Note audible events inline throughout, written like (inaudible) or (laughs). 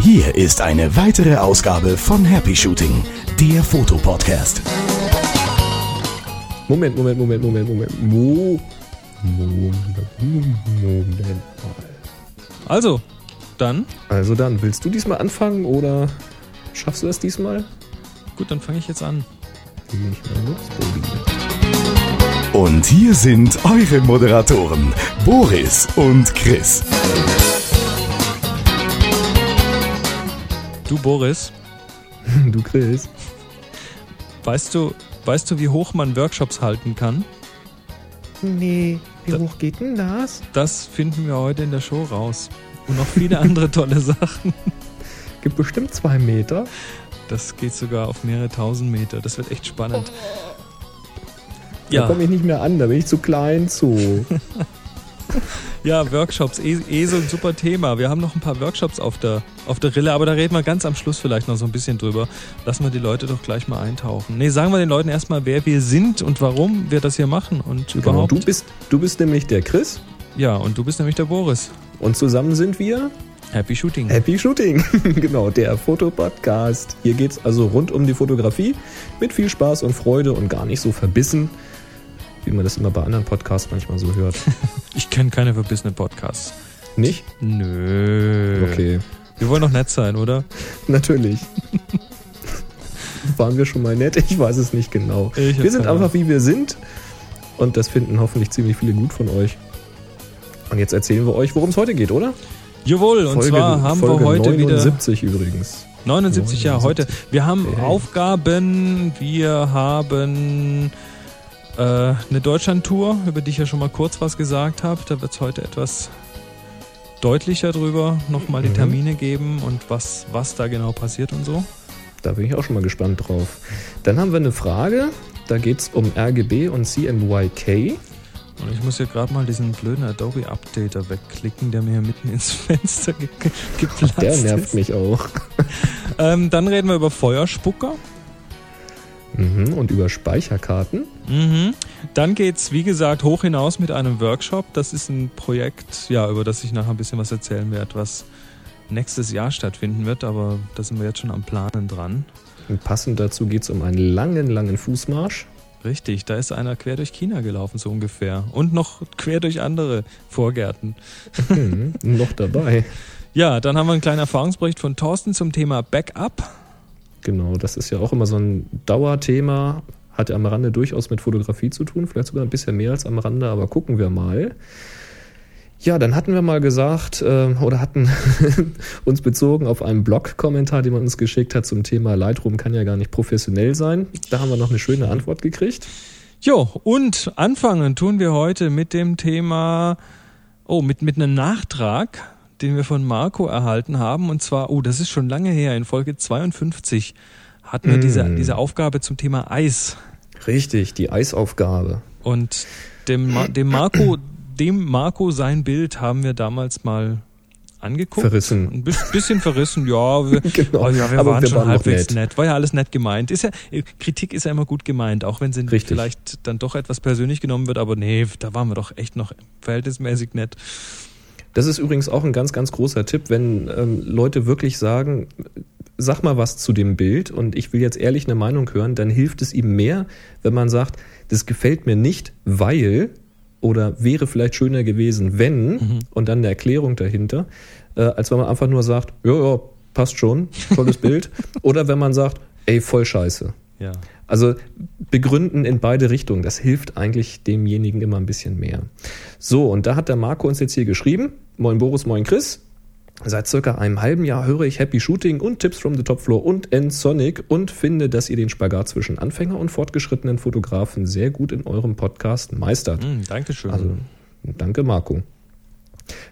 Hier ist eine weitere Ausgabe von Happy Shooting, der Fotopodcast. Moment, Moment, Moment, Moment, Moment. Mo Moment, Moment mal. Also, dann, Also dann, willst du diesmal anfangen oder schaffst du das diesmal? gut, dann fange ich jetzt an. Leg mal los. Und hier sind eure Moderatoren, Boris und Chris. Du, Boris, (laughs) Du Chris. weißt du, weißt du, wie hoch man Workshops halten kann? Nee, wie Da- hoch geht denn das? Das finden wir heute in der Show raus. Und noch viele andere tolle (laughs) Sachen. Gibt bestimmt zwei Meter. Das geht sogar auf mehrere tausend Meter. Das wird echt spannend. Da Ja, komme ich nicht mehr an, da bin ich zu klein zu. (laughs) ja, Workshops, eh, eh so ein super Thema. Wir haben noch ein paar Workshops auf der, auf der Rille, aber da reden wir ganz am Schluss vielleicht noch so ein bisschen drüber. Lassen wir die Leute doch gleich mal eintauchen. Nee, sagen wir den Leuten erstmal, wer wir sind und warum wir das hier machen und Genau, überhaupt. du bist, du bist nämlich der Chris ja, und du bist nämlich der Boris. und zusammen sind wir Happy Shooting. Happy Shooting. (laughs) genau, der Fotopodcast. Hier geht's also rund um die Fotografie mit viel Spaß und Freude und gar nicht so verbissen, wie man das immer bei anderen Podcasts manchmal so hört. (laughs) Ich kenne keine verbissene Podcasts. Nicht? Nö. Okay, Wir wollen doch nett sein, oder? (laughs) natürlich. Waren wir schon mal nett? Ich weiß es nicht genau. Ich Wir sind einfach wie wir sind und das finden hoffentlich ziemlich viele gut von euch. Und jetzt erzählen wir euch, worum es heute geht, oder? Jawohl, und zwar haben Folge wir heute wieder 79 übrigens. 79 Jahre heute. Wir haben Hey. Aufgaben, wir haben äh, eine Deutschlandtour, über die ich ja schon mal kurz was gesagt habe. Da wird es heute etwas deutlicher drüber nochmal die Mhm. Termine geben und was, was da genau passiert und so. Da bin ich auch schon mal gespannt drauf. Dann haben wir eine Frage. Da geht es um RGB und CMYK. Und ich muss hier gerade mal diesen blöden Adobe Updater wegklicken, der mir hier mitten ins (laughs) Fenster ge ge- geplatzt Der nervt ist. mich auch. (laughs) Ähm, dann reden wir über Feuerspucker. Mhm. Und über Speicherkarten. Mhm. Dann geht's, wie gesagt, hoch hinaus mit einem Workshop. Das ist ein Projekt, ja, über das ich nachher ein bisschen was erzählen werde, was nächstes Jahr stattfinden wird, aber da sind wir jetzt schon am Planen dran. Und passend dazu geht es um einen langen, langen Fußmarsch. Richtig, da ist einer quer durch China gelaufen, so ungefähr. Und noch quer durch andere Vorgärten. Mhm. Noch dabei. (laughs) Ja, dann haben wir einen kleinen Erfahrungsbericht von Thorsten zum Thema Backup. Genau, das ist ja auch immer so ein Dauerthema. Hat am Rande durchaus mit Fotografie zu tun, vielleicht sogar ein bisschen mehr als am Rande, aber gucken wir mal. Ja, dann hatten wir mal gesagt äh, oder hatten (laughs) uns bezogen auf einen Blog-Kommentar, den man uns geschickt hat zum Thema Lightroom kann ja gar nicht professionell sein. Da haben wir noch eine schöne Antwort gekriegt. Jo, und anfangen tun wir heute mit dem Thema, oh, mit, mit einem Nachtrag, den wir von Marco erhalten haben. Und zwar, oh, das ist schon lange her, in Folge 52 hatten wir Mm. diese, diese Aufgabe zum Thema Eis. Richtig, die Eisaufgabe. Und dem, dem Marco, dem Marco sein Bild haben wir damals mal angeguckt. Verrissen. Ein bis- bisschen verrissen, ja. (laughs) Wir, Genau, oh ja, wir aber waren wir schon waren halbwegs nett. nett. War ja alles nett gemeint. Ist ja, Kritik ist ja immer gut gemeint, auch wenn sie Richtig. vielleicht dann doch etwas persönlich genommen wird, aber nee, da waren wir doch echt noch verhältnismäßig nett. Das ist übrigens auch ein ganz, ganz großer Tipp, wenn ähm, Leute wirklich sagen, sag mal was zu dem Bild und ich will jetzt ehrlich eine Meinung hören, dann hilft es ihm mehr, wenn man sagt, das gefällt mir nicht, weil oder wäre vielleicht schöner gewesen, wenn Mhm. und dann eine Erklärung dahinter, äh, als wenn man einfach nur sagt, ja, ja, passt schon, tolles Bild. (laughs) Oder wenn man sagt, ey, voll scheiße. Ja. Also begründen in beide Richtungen, das hilft eigentlich demjenigen immer ein bisschen mehr. So, und da hat der Marco uns jetzt hier geschrieben, moin Boris, moin Chris. Seit circa einem halben Jahr höre ich Happy Shooting und Tipps from the Top Floor und N-Sonic und finde, dass ihr den Spagat zwischen Anfänger und fortgeschrittenen Fotografen sehr gut in eurem Podcast meistert. Hm, Dankeschön. Also, danke Marco.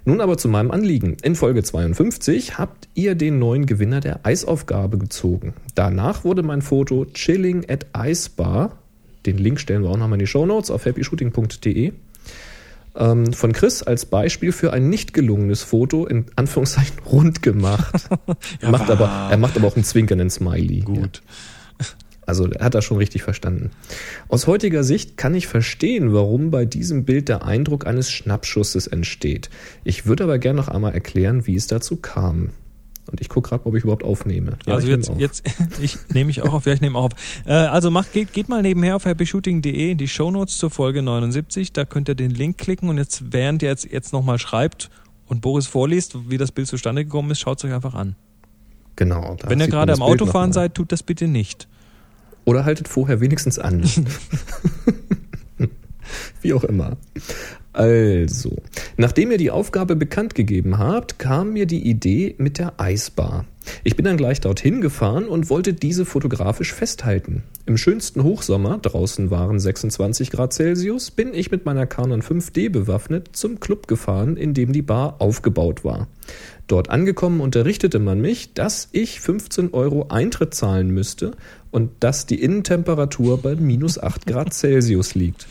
Nun aber zu meinem Anliegen. In Folge 52 habt ihr den neuen Gewinner der Eisaufgabe gezogen. Danach wurde mein Foto Chilling at Ice Bar, den Link stellen wir auch nochmal in die Show Notes auf happyshooting.de, ähm, von Chris als Beispiel für ein nicht gelungenes Foto in Anführungszeichen rund gemacht. (laughs) er, macht aber, er macht aber auch einen zwinkernden Smiley. Gut. Also er hat das schon richtig verstanden. Aus heutiger Sicht kann ich verstehen, warum bei diesem Bild der Eindruck eines Schnappschusses entsteht. Ich würde aber gerne noch einmal erklären, wie es dazu kam. Und ich gucke gerade, ob ich überhaupt aufnehme. Ja, also jetzt, jetzt, ich nehme (laughs) ich auch auf, ja, ich nehme auch auf. Äh, also macht, geht, geht mal nebenher auf happyshooting.de in die Shownotes zur Folge 79. Da könnt ihr den Link klicken und jetzt, während ihr jetzt, jetzt nochmal schreibt und Boris vorliest, wie das Bild zustande gekommen ist, schaut es euch einfach an. Genau. Wenn ihr gerade am Autofahren seid, tut das bitte nicht. Oder haltet vorher wenigstens an. (laughs) Wie auch immer. Also, nachdem ihr die Aufgabe bekannt gegeben habt, kam mir die Idee mit der Eisbar. Ich bin dann gleich dorthin gefahren und wollte diese fotografisch festhalten. Im schönsten Hochsommer, draußen waren 26 Grad Celsius, bin ich mit meiner Canon 5D bewaffnet zum Club gefahren, in dem die Bar aufgebaut war. Dort angekommen unterrichtete man mich, dass ich 15 Euro Eintritt zahlen müsste und dass die Innentemperatur bei minus 8 Grad Celsius liegt.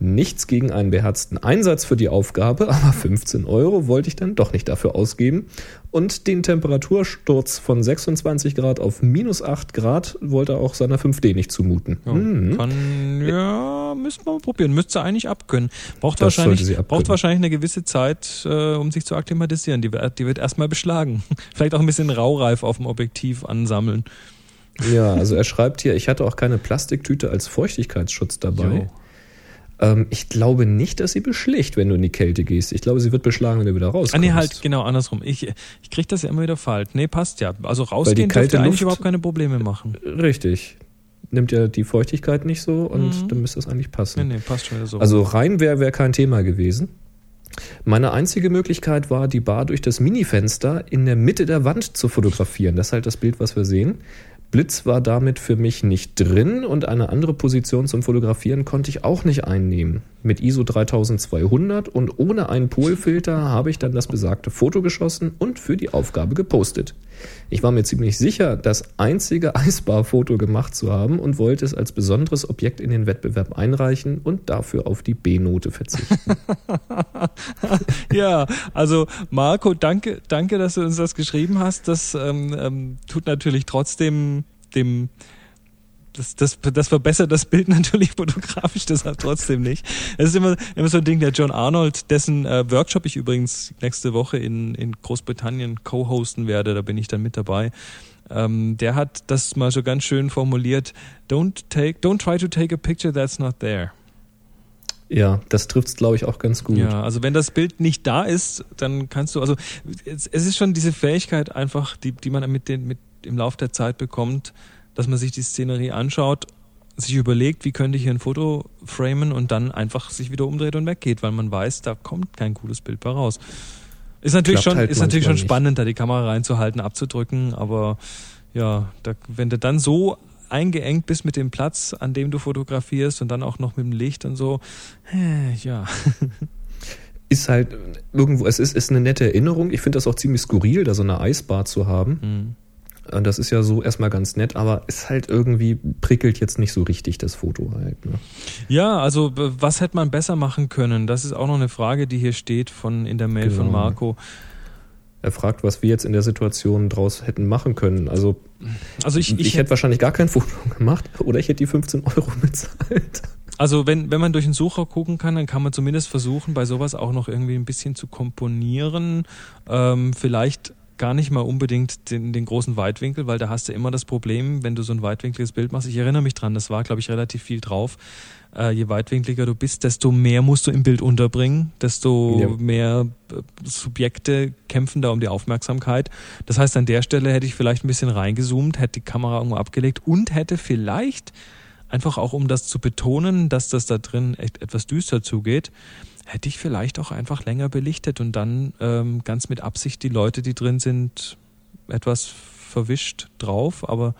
Nichts gegen einen beherzten Einsatz für die Aufgabe, aber 15 Euro wollte ich dann doch nicht dafür ausgeben. Und den Temperatursturz von 26 Grad auf minus 8 Grad wollte er auch seiner 5D nicht zumuten. Ja, hm. kann, ja müsste man probieren. Müsste eigentlich abkönnen. Braucht, wahrscheinlich, braucht wahrscheinlich eine gewisse Zeit, äh, um sich zu akklimatisieren. Die, die wird erstmal beschlagen. (laughs) Vielleicht auch ein bisschen Raureif auf dem Objektiv ansammeln. Ja, also er schreibt hier, ich hatte auch keine Plastiktüte als Feuchtigkeitsschutz dabei. Ähm, ich glaube nicht, dass sie beschlägt, wenn du in die Kälte gehst. Ich glaube, sie wird beschlagen, wenn du wieder rauskommst. Ah, nee, halt, genau, andersrum. Ich, ich kriege das ja immer wieder falsch. Nee, passt ja. Also rausgehen dürfte eigentlich überhaupt keine Probleme machen. Richtig. Nimmt ja die Feuchtigkeit nicht so und mhm. dann müsste es eigentlich passen. Nee, nee, passt schon wieder so. Also rein wäre wär kein Thema gewesen. Meine einzige Möglichkeit war, die Bar durch das Minifenster in der Mitte der Wand zu fotografieren. Das ist halt das Bild, was wir sehen. Blitz war damit für mich nicht drin und eine andere Position zum Fotografieren konnte ich auch nicht einnehmen. Mit ISO 3200 und ohne einen Polfilter habe ich dann das besagte Foto geschossen und für die Aufgabe gepostet. Ich war mir ziemlich sicher, das einzige Eisbar-Foto gemacht zu haben und wollte es als besonderes Objekt in den Wettbewerb einreichen und dafür auf die B-Note verzichten. (laughs) ja, also Marco, danke, danke, dass du uns das geschrieben hast. Das ähm, ähm, tut natürlich trotzdem dem das, das, das verbessert das Bild (laughs) natürlich fotografisch, deshalb trotzdem nicht. Es ist immer, immer so ein Ding, der John Arnold, dessen äh, Workshop ich übrigens nächste Woche in, in Großbritannien co-hosten werde, da bin ich dann mit dabei. Ähm, der hat das mal so ganz schön formuliert, don't take, don't try to take a picture that's not there. Ja, das trifft es, glaube ich, auch ganz gut. Ja, also wenn das Bild nicht da ist, dann kannst du, also es, es ist schon diese Fähigkeit einfach, die, die man mit den, mit im Laufe der Zeit bekommt, dass man sich die Szenerie anschaut, sich überlegt, wie könnte ich hier ein Foto framen und dann einfach sich wieder umdreht und weggeht, weil man weiß, da kommt kein cooles Bild bei raus. Ist natürlich Klappt schon, halt ist natürlich schon spannend, nicht. da die Kamera reinzuhalten, abzudrücken, aber ja, da, wenn du dann so eingeengt bist mit dem Platz, an dem du fotografierst und dann auch noch mit dem Licht und so, äh, ja. (laughs) Ist halt irgendwo, es ist, ist eine nette Erinnerung. Ich finde das auch ziemlich skurril, da so eine Eisbar zu haben. Mhm. Das ist ja so erstmal ganz nett, aber ist halt irgendwie prickelt jetzt nicht so richtig das Foto halt. Ne? Ja, also was hätte man besser machen können? Das ist auch noch eine Frage, die hier steht von in der Mail genau. von Marco. Er fragt, was wir jetzt in der Situation draus hätten machen können. Also, also ich, ich, ich hätte wahrscheinlich gar kein Foto (laughs) gemacht oder ich hätte die 15 Euro (laughs) bezahlt. Also wenn, wenn man durch den Sucher gucken kann, dann kann man zumindest versuchen, bei sowas auch noch irgendwie ein bisschen zu komponieren. Ähm, vielleicht gar nicht mal unbedingt den, den großen Weitwinkel, weil da hast du immer das Problem, wenn du so ein weitwinkliges Bild machst. Ich erinnere mich dran, das war, glaube ich, relativ viel drauf. Äh, je weitwinkliger du bist, desto mehr musst du im Bild unterbringen, desto ja. mehr äh, Subjekte kämpfen da um die Aufmerksamkeit. Das heißt, an der Stelle hätte ich vielleicht ein bisschen reingezoomt, hätte die Kamera irgendwo abgelegt und hätte vielleicht einfach auch, um das zu betonen, dass das da drin echt etwas düster zugeht, hätte ich vielleicht auch einfach länger belichtet und dann ähm, ganz mit Absicht die Leute, die drin sind, etwas verwischt drauf, aber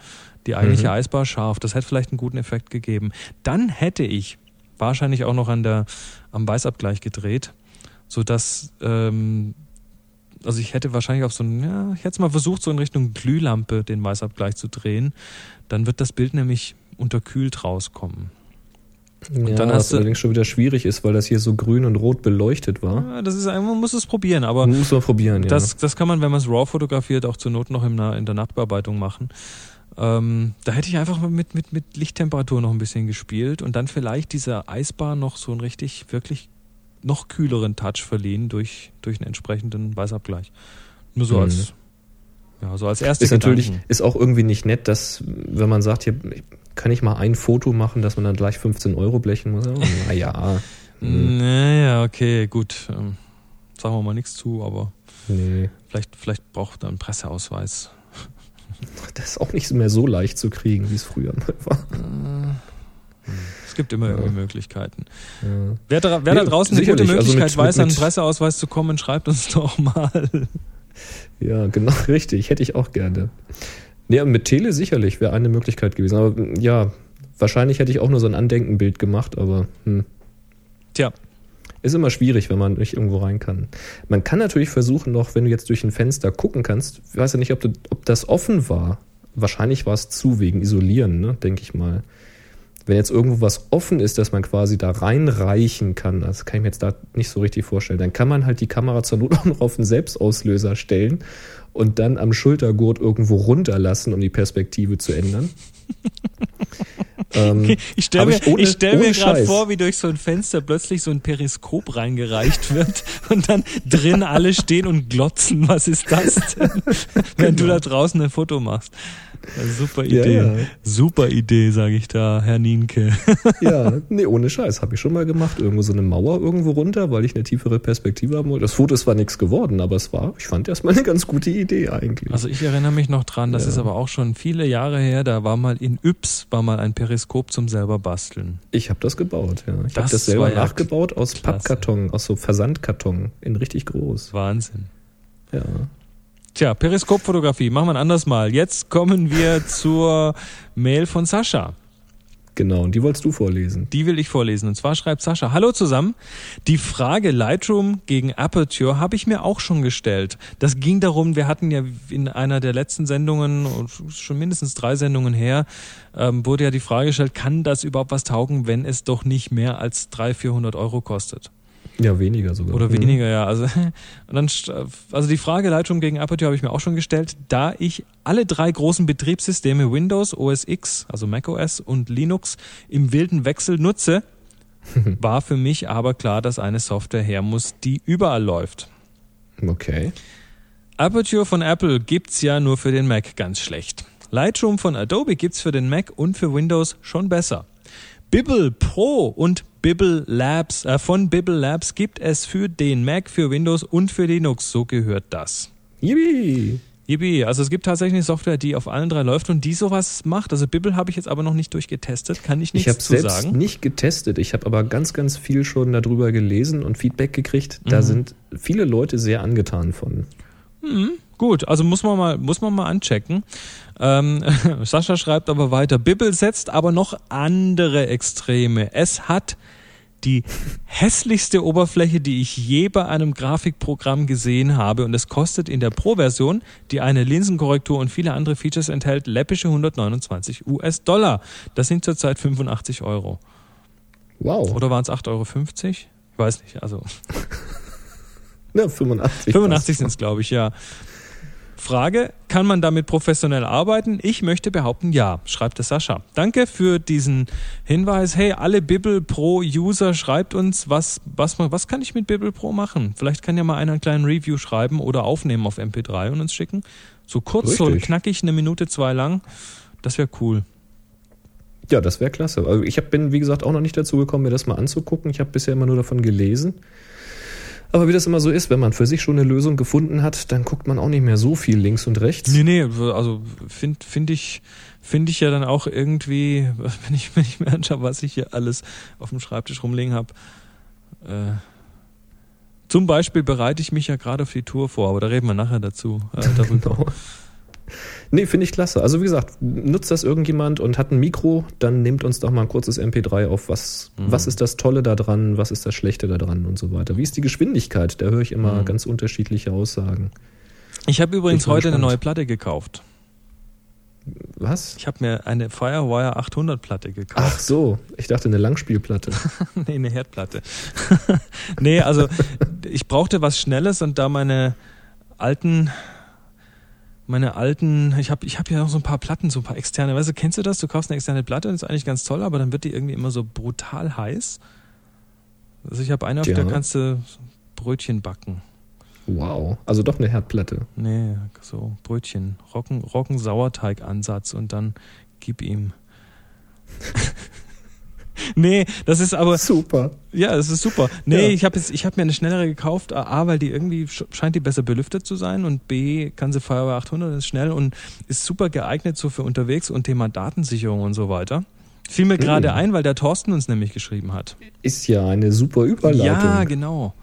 die eigentliche mhm. Eisbar scharf. Das hätte vielleicht einen guten Effekt gegeben. Dann hätte ich wahrscheinlich auch noch an der, am Weißabgleich gedreht, sodass, ähm, also ich hätte wahrscheinlich auf so ein, ja, ich hätte es mal versucht, so in Richtung Glühlampe den Weißabgleich zu drehen. Dann wird das Bild nämlich unterkühlt rauskommen. Und ja, dann hast was du, allerdings schon wieder schwierig ist, weil das hier so grün und rot beleuchtet war. Ja, das ist man muss es probieren, aber muss man probieren, das, ja. das kann man, wenn man es RAW fotografiert, auch zur Not noch in der Nachbearbeitung machen. Ähm, da hätte ich einfach mit, mit, mit Lichttemperatur noch ein bisschen gespielt und dann vielleicht dieser Eisbar noch so einen richtig, wirklich noch kühleren Touch verliehen durch, durch einen entsprechenden Weißabgleich. Nur so mhm. als, ja, so als erstes. Ist natürlich, ist auch irgendwie nicht nett, dass, wenn man sagt, hier kann ich mal ein Foto machen, dass man dann gleich 15 Euro blechen muss. (laughs) Naja. Hm. naja, okay, gut. Ähm, sagen wir mal nichts zu, aber nee. vielleicht, vielleicht braucht er einen Presseausweis. (laughs) Das ist auch nicht mehr so leicht zu kriegen, wie es früher mal war. Es gibt immer ja. Möglichkeiten. Ja. Wer, da, wer nee, da draußen eine gute Möglichkeit also mit, weiß, an einen Presseausweis zu kommen, schreibt uns doch mal. Ja, genau, (laughs) richtig. Hätte ich auch gerne. Nee, mit Tele sicherlich wäre eine Möglichkeit gewesen. Aber ja, wahrscheinlich hätte ich auch nur so ein Andenkenbild gemacht, aber hm. Tja. Ist immer schwierig, wenn man nicht irgendwo rein kann. Man kann natürlich versuchen, noch, wenn du jetzt durch ein Fenster gucken kannst, ich weiß ja nicht, ob, du, ob das offen war. Wahrscheinlich war es zu wegen Isolieren, ne, denke ich mal. Wenn jetzt irgendwo was offen ist, dass man quasi da reinreichen kann, das kann ich mir jetzt da nicht so richtig vorstellen, dann kann man halt die Kamera zur Not (laughs) auch noch auf einen Selbstauslöser stellen und dann am Schultergurt irgendwo runterlassen, um die Perspektive zu ändern. (laughs) ähm, (laughs) ich stelle mir, ohne, stell mir gerade vor, wie durch so ein Fenster plötzlich so ein Periskop reingereicht wird (laughs) und dann drin alle stehen und glotzen. Was ist das denn? (laughs) Wenn genau. du da draußen ein Foto machst. Super Idee. Ja, ja. Super Idee, sage ich da, Herr Nienke. ja, nee, ohne Scheiß. Habe ich schon mal gemacht. Irgendwo so eine Mauer irgendwo runter, weil ich eine tiefere Perspektive haben wollte. Das Foto ist zwar nichts geworden, aber es war, ich fand erstmal eine ganz gute Idee eigentlich. Also ich erinnere mich noch dran, das ja. ist aber auch schon viele Jahre her, da war mal in Yps, war mal ein Periskop zum selber basteln. Ich habe das gebaut, ja. Ich habe das selber nachgebaut aus Klasse. Pappkarton, aus so Versandkarton, in richtig groß. Wahnsinn. Ja. Tja, Periskopfotografie, machen wir ein anderes Mal. Jetzt kommen wir (laughs) zur Mail von Sascha. Genau, und die wolltest du vorlesen. Die will ich vorlesen. Und zwar schreibt Sascha, hallo zusammen. Die Frage Lightroom gegen Aperture habe ich mir auch schon gestellt. Das ging darum, wir hatten ja in einer der letzten Sendungen, schon mindestens drei Sendungen her, ähm, wurde ja die Frage gestellt, kann das überhaupt was taugen, wenn es doch nicht mehr als 300, 400 Euro kostet? Ja, weniger sogar. Oder mhm. weniger, ja. Also, (laughs) und dann, also die Frage Lightroom gegen Aperture habe ich mir auch schon gestellt, da ich alle drei großen Betriebssysteme Windows, OS X, also macOS und Linux im wilden Wechsel nutze, (laughs) war für mich aber klar, dass eine Software her muss, die überall läuft. Okay. Aperture von Apple gibt's ja nur für den Mac ganz schlecht. Lightroom von Adobe gibt's für den Mac und für Windows schon besser. Bibble Pro und Bibble Labs, äh, von Bibble Labs gibt es für den Mac, für Windows und für Linux. So gehört das. Yippie! Yippie. Also es gibt tatsächlich Software, die auf allen drei läuft und die sowas macht. Also Bibble habe ich jetzt aber noch nicht durchgetestet, kann ich nichts ich zu selbst sagen. nicht getestet. Ich habe aber ganz, ganz viel schon darüber gelesen und Feedback gekriegt. Da mhm. sind viele Leute sehr angetan von. Mhm. Gut, also muss man mal, muss man mal anchecken. Ähm, (laughs) Sascha schreibt aber weiter, Bibble setzt aber noch andere Extreme. Es hat die hässlichste Oberfläche, die ich je bei einem Grafikprogramm gesehen habe und es kostet in der Pro-Version, die eine Linsenkorrektur und viele andere Features enthält, läppische 129 US-Dollar. Das sind zurzeit 85 Euro. Wow. Oder waren es 8,50 Euro? Ich weiß nicht, also. (laughs) Ja, 85. 85 sind es, glaube ich, ja. Frage, kann man damit professionell arbeiten? Ich möchte behaupten, ja, schreibt es Sascha. Danke für diesen Hinweis. Hey, alle Bibel Pro User, schreibt uns, was, was, was kann ich mit Bibel Pro machen? Vielleicht kann ja mal einer einen kleinen Review schreiben oder aufnehmen auf MP3 und uns schicken. So kurz, Richtig. so knackig, eine Minute, zwei lang. Das wäre cool. Ja, das wäre klasse. Also ich hab, bin, wie gesagt, auch noch nicht dazu gekommen, mir das mal anzugucken. Ich habe bisher immer nur davon gelesen. Aber wie das immer so ist, wenn man für sich schon eine Lösung gefunden hat, dann guckt man auch nicht mehr so viel links und rechts. Nee, nee, also finde find ich, finde ich ja dann auch irgendwie, (laughs) wenn ich, wenn ich mir anschaue, was ich hier alles auf dem Schreibtisch rumliegen habe. Äh, zum Beispiel bereite ich mich ja gerade auf die Tour vor, aber da reden wir nachher dazu. Äh, (laughs) darüber. genau. Nee, finde ich klasse. Also wie gesagt, nutzt das irgendjemand und hat ein Mikro, dann nehmt uns doch mal ein kurzes MP3 auf, was, mhm. was ist das Tolle da dran, was ist das Schlechte da dran und so weiter. Wie ist die Geschwindigkeit? Da höre ich immer mhm. ganz unterschiedliche Aussagen. Ich habe übrigens heute gespannt. eine neue Platte gekauft. Was? Ich habe mir eine Firewire 800 Platte gekauft. Ach so, ich dachte eine Langspielplatte. (laughs) nee, eine Herdplatte. (laughs) nee, also ich brauchte was Schnelles und da meine alten meine alten, ich habe ich hab ja noch so ein paar Platten, so ein paar externe. Weißt du, kennst du das? Du kaufst eine externe Platte und ist eigentlich ganz toll, aber dann wird die irgendwie immer so brutal heiß. Also ich habe eine, auf Ja. der kannst du Brötchen backen. Wow. Also doch eine Herdplatte. Nee, so Brötchen, Rocken, Rocken Sauerteig-Ansatz und dann gib ihm. (laughs) nee, das ist aber Super. ja, das ist super. Nee, Ja. ich habe habe mir eine schnellere gekauft, A, weil die irgendwie sch- scheint die besser belüftet zu sein und B kann sie Feuerwehr 800 ist schnell und ist super geeignet so für unterwegs und Thema Datensicherung und so weiter. Fiel mir gerade Mhm. ein, weil der Thorsten uns nämlich geschrieben hat. Ist ja eine super Überleitung. Ja, genau.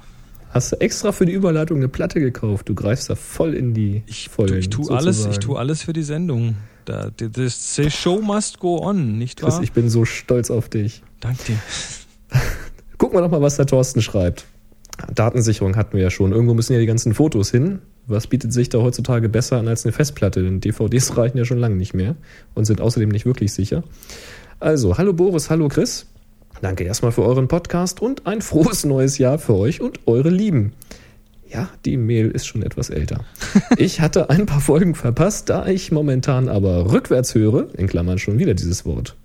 Hast du extra für die Überleitung eine Platte gekauft? Du greifst da voll in die Ich, Vollen. ich tue alles, ich tue alles für die Sendung. Da, the, the, show must go on, nicht Chris, wahr? ich bin so stolz auf dich. Dank dir. (laughs) Gucken wir doch mal, was der Thorsten schreibt. Datensicherung hatten wir ja schon. Irgendwo müssen ja die ganzen Fotos hin. Was bietet sich da heutzutage besser an als eine Festplatte? Denn DVDs (laughs) reichen ja schon lange nicht mehr und sind außerdem nicht wirklich sicher. Also, hallo Boris, hallo Chris. Danke erstmal für euren Podcast und ein frohes neues Jahr für euch und eure Lieben. Ja, die Mail ist schon etwas älter. (laughs) Ich hatte ein paar Folgen verpasst, da ich momentan aber rückwärts höre, in Klammern schon wieder dieses Wort.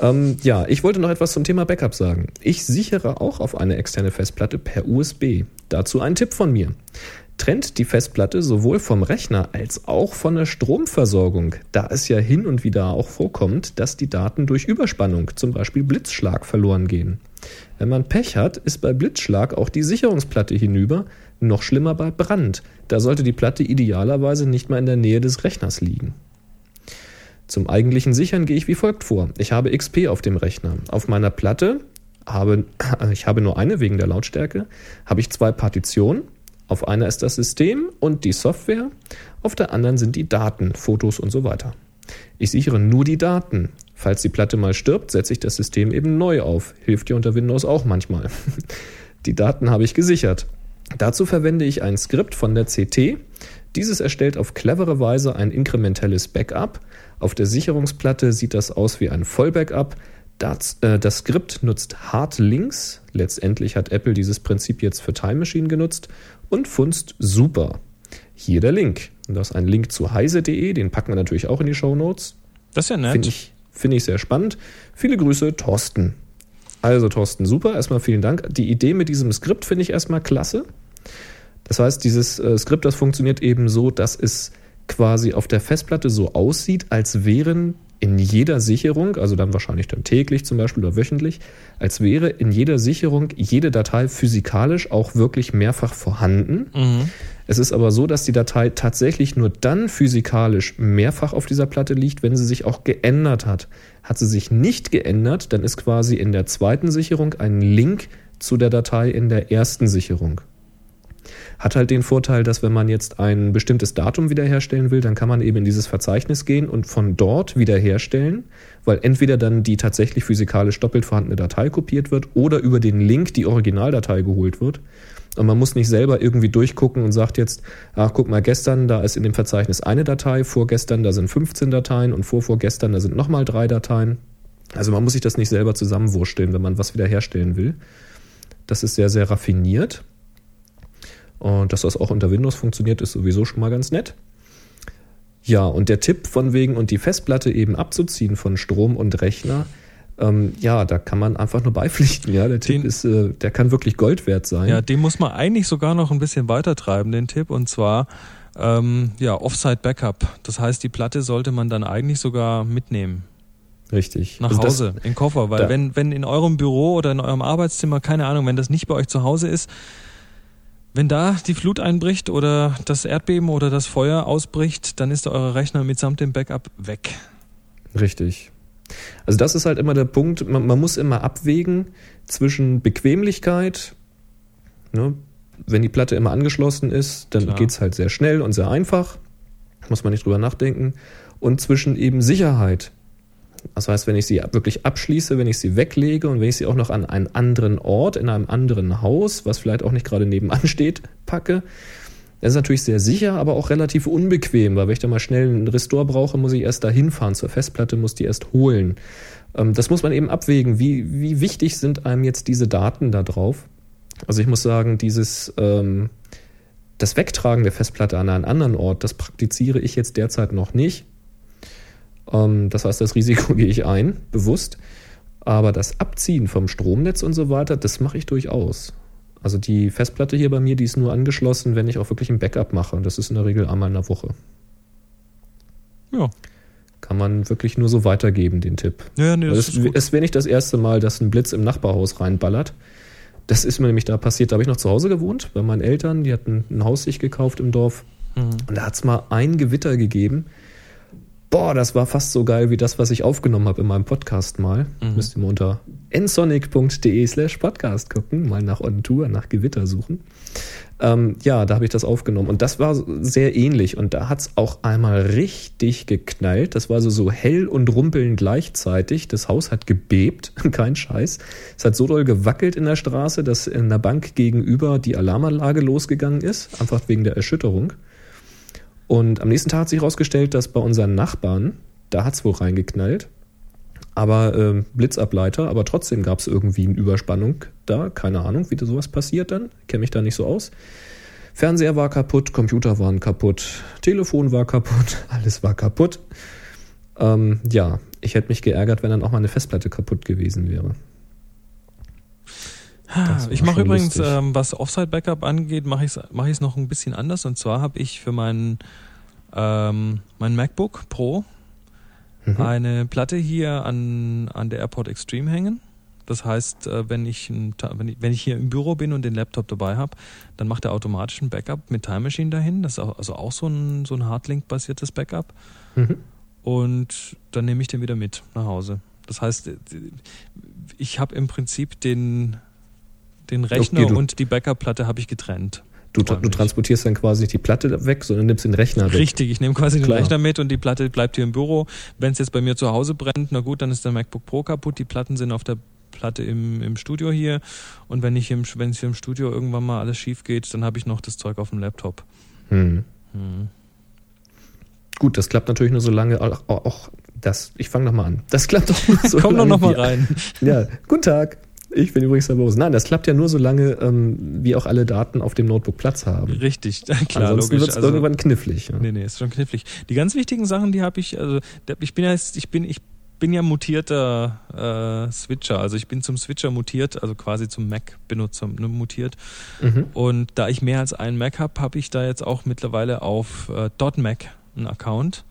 Ähm, ja, ich wollte noch etwas zum Thema Backup sagen. Ich sichere auch auf eine externe Festplatte per USB. Dazu ein Tipp von mir. Trennt die Festplatte sowohl vom Rechner als auch von der Stromversorgung, da es ja hin und wieder auch vorkommt, dass die Daten durch Überspannung, zum Beispiel Blitzschlag, verloren gehen. Wenn man Pech hat, ist bei Blitzschlag auch die Sicherungsplatte hinüber, noch schlimmer bei Brand. Da sollte die Platte idealerweise nicht mal in der Nähe des Rechners liegen. Zum eigentlichen Sichern gehe ich wie folgt vor. Ich habe XP auf dem Rechner. Auf meiner Platte habe (clears throat) ich habe nur eine wegen der Lautstärke, habe ich zwei Partitionen. Auf einer ist das System und die Software, auf der anderen sind die Daten, Fotos und so weiter. Ich sichere nur die Daten. Falls die Platte mal stirbt, setze ich das System eben neu auf. Hilft ja unter Windows auch manchmal. (laughs) Die Daten habe ich gesichert. Dazu verwende ich ein Skript von der CT. Dieses erstellt auf clevere Weise ein inkrementelles Backup. Auf der Sicherungsplatte sieht das aus wie ein Vollbackup. Das, äh, das Skript nutzt Hard Links. Letztendlich hat Apple dieses Prinzip jetzt für Time Machine genutzt und funzt super. Hier der Link. Und das ist ein Link zu heise.de, den packen wir natürlich auch in die Show Notes. Das ist ja nett. Finde ich, finde ich sehr spannend. Viele Grüße, Thorsten. Also Thorsten, super. Erstmal vielen Dank. Die Idee mit diesem Skript finde ich erstmal klasse. Das heißt, dieses äh, Skript, das funktioniert eben so, dass es quasi auf der Festplatte so aussieht, als wären in jeder Sicherung, also dann wahrscheinlich dann täglich zum Beispiel oder wöchentlich, als wäre in jeder Sicherung jede Datei physikalisch auch wirklich mehrfach vorhanden. Mhm. Es ist aber so, dass die Datei tatsächlich nur dann physikalisch mehrfach auf dieser Platte liegt, wenn sie sich auch geändert hat. Hat sie sich nicht geändert, dann ist quasi in der zweiten Sicherung ein Link zu der Datei in der ersten Sicherung. Hat halt den Vorteil, dass wenn man jetzt ein bestimmtes Datum wiederherstellen will, dann kann man eben in dieses Verzeichnis gehen und von dort wiederherstellen, weil entweder dann die tatsächlich physikalisch doppelt vorhandene Datei kopiert wird oder über den Link die Originaldatei geholt wird. Und man muss nicht selber irgendwie durchgucken und sagt jetzt, ach guck mal, gestern, da ist in dem Verzeichnis eine Datei, vorgestern, da sind 15 Dateien und vorvorgestern, da sind nochmal drei Dateien. Also man muss sich das nicht selber zusammenwursteln, wenn man was wiederherstellen will. Das ist sehr, sehr raffiniert. Und dass das auch unter Windows funktioniert, ist sowieso schon mal ganz nett. Ja, und der Tipp von wegen und die Festplatte eben abzuziehen von Strom und Rechner, ähm, ja, da kann man einfach nur beipflichten. Ja, der Tipp Den- ist, äh, der kann wirklich Gold wert sein. Ja, den muss man eigentlich sogar noch ein bisschen weiter treiben, den Tipp. Und zwar ähm, ja, Offsite Backup. Das heißt, die Platte sollte man dann eigentlich sogar mitnehmen. Richtig. Nach Also das- Hause, in den Koffer. Weil da- wenn, wenn in eurem Büro oder in eurem Arbeitszimmer, keine Ahnung, wenn das nicht bei euch zu Hause ist, wenn da die Flut einbricht oder das Erdbeben oder das Feuer ausbricht, dann ist euer Rechner mitsamt dem Backup weg. Richtig. Also das ist halt immer der Punkt, man, man muss immer abwägen zwischen Bequemlichkeit, ne, wenn die Platte immer angeschlossen ist, dann Klar. geht's halt sehr schnell und sehr einfach, muss man nicht drüber nachdenken, und zwischen eben Sicherheit. Das heißt, wenn ich sie wirklich abschließe, wenn ich sie weglege und wenn ich sie auch noch an einen anderen Ort, in einem anderen Haus, was vielleicht auch nicht gerade nebenan (laughs) steht, packe, das ist natürlich sehr sicher, aber auch relativ unbequem, weil wenn ich da mal schnell einen Restore brauche, muss ich erst da hinfahren zur Festplatte, muss die erst holen. Ähm, Das muss man eben abwägen. Wie, wie wichtig sind einem jetzt diese Daten da drauf? Also ich muss sagen, dieses, ähm, Das Wegtragen der Festplatte an einen anderen Ort, das praktiziere ich jetzt derzeit noch nicht. Ähm, das heißt, das Risiko (laughs) gehe ich ein, bewusst. Aber das Abziehen vom Stromnetz und so weiter, das mache ich durchaus. Also die Festplatte hier bei mir, die ist nur angeschlossen, wenn ich auch wirklich ein Backup mache. Und das ist in der Regel einmal in der Woche. Ja. Kann man wirklich nur so weitergeben, den Tipp. Ja, nee, das es, ist gut. es wäre nicht das erste Mal, dass ein Blitz im Nachbarhaus reinballert. Das ist mir nämlich da passiert. Da habe ich noch zu Hause gewohnt, bei meinen Eltern. Die hatten ein Haus sich gekauft im Dorf. Mhm. Und da hat es mal ein Gewitter gegeben. Boah, das war fast so geil wie das, was ich aufgenommen habe in meinem Podcast mal. Mhm. Müsst ihr mal unter nsonic.de slash podcast gucken, mal nach On Tour, nach Gewitter suchen. Ähm, ja, da habe ich das aufgenommen und das war sehr ähnlich und da hat es auch einmal richtig geknallt. Das war so, so hell und rumpeln gleichzeitig. Das Haus hat gebebt, (laughs) kein Scheiß. Es hat so doll gewackelt in der Straße, dass in der Bank gegenüber die Alarmanlage losgegangen ist, einfach wegen der Erschütterung. Und am nächsten Tag hat sich herausgestellt, dass bei unseren Nachbarn, da hat es wohl reingeknallt, aber ähm, Blitzableiter, aber trotzdem gab es irgendwie eine Überspannung da. Keine Ahnung, wie da sowas passiert dann. Kenne mich da nicht so aus. Fernseher war kaputt, Computer waren kaputt, Telefon war kaputt, (laughs) alles war kaputt. Ähm, ja, ich hätte mich geärgert, wenn dann auch mal eine Festplatte kaputt gewesen wäre. War Ich mache übrigens, ähm, was Offsite-Backup angeht, mache ich es mach ich's noch ein bisschen anders. Und zwar habe ich für meinen ähm, mein MacBook Pro Mhm. eine Platte hier an, an der Airport Extreme hängen. Das heißt, äh, wenn ich, ein, wenn ich, wenn ich hier im Büro bin und den Laptop dabei habe, dann macht er automatisch ein Backup mit Time Machine dahin. Das ist auch, also auch so ein, so ein Hardlink-basiertes Backup. Mhm. Und dann nehme ich den wieder mit nach Hause. Das heißt, äh, ich habe im Prinzip den, den Rechner Okay, und die Backup-Platte habe ich getrennt. Du, du transportierst dann quasi nicht die Platte weg, sondern nimmst den Rechner weg. Richtig, ich nehme quasi den Klar. Rechner mit und die Platte bleibt hier im Büro. Wenn es jetzt bei mir zu Hause brennt, na gut, dann ist der MacBook Pro kaputt. Die Platten sind auf der Platte im, im Studio hier. Und wenn ich im, wenn es hier im Studio irgendwann mal alles schief geht, dann habe ich noch das Zeug auf dem Laptop. Hm. Hm. Gut, das klappt natürlich nur so lange. Auch, auch das, ich fange nochmal an. Das klappt doch nur (laughs) so Komm doch lange. noch mal wie- rein. Ja, guten Tag. Ich bin übrigens Herr Bose. Nein, das klappt ja nur so lange, ähm, wie auch alle Daten auf dem Notebook Platz haben. Richtig, (laughs) klar, Ansonsten wird es Also- irgendwann knifflig. Ja. Nee, nee, ist schon knifflig. Die ganz wichtigen Sachen, die habe ich, also ich bin ja jetzt, ich bin, ich bin ja mutierter äh, Switcher, also ich bin zum Switcher mutiert, also quasi zum Mac-Benutzer ne, mutiert. Mhm. Und da ich mehr als einen Mac habe, habe ich da jetzt auch mittlerweile auf äh, .Mac einen Account.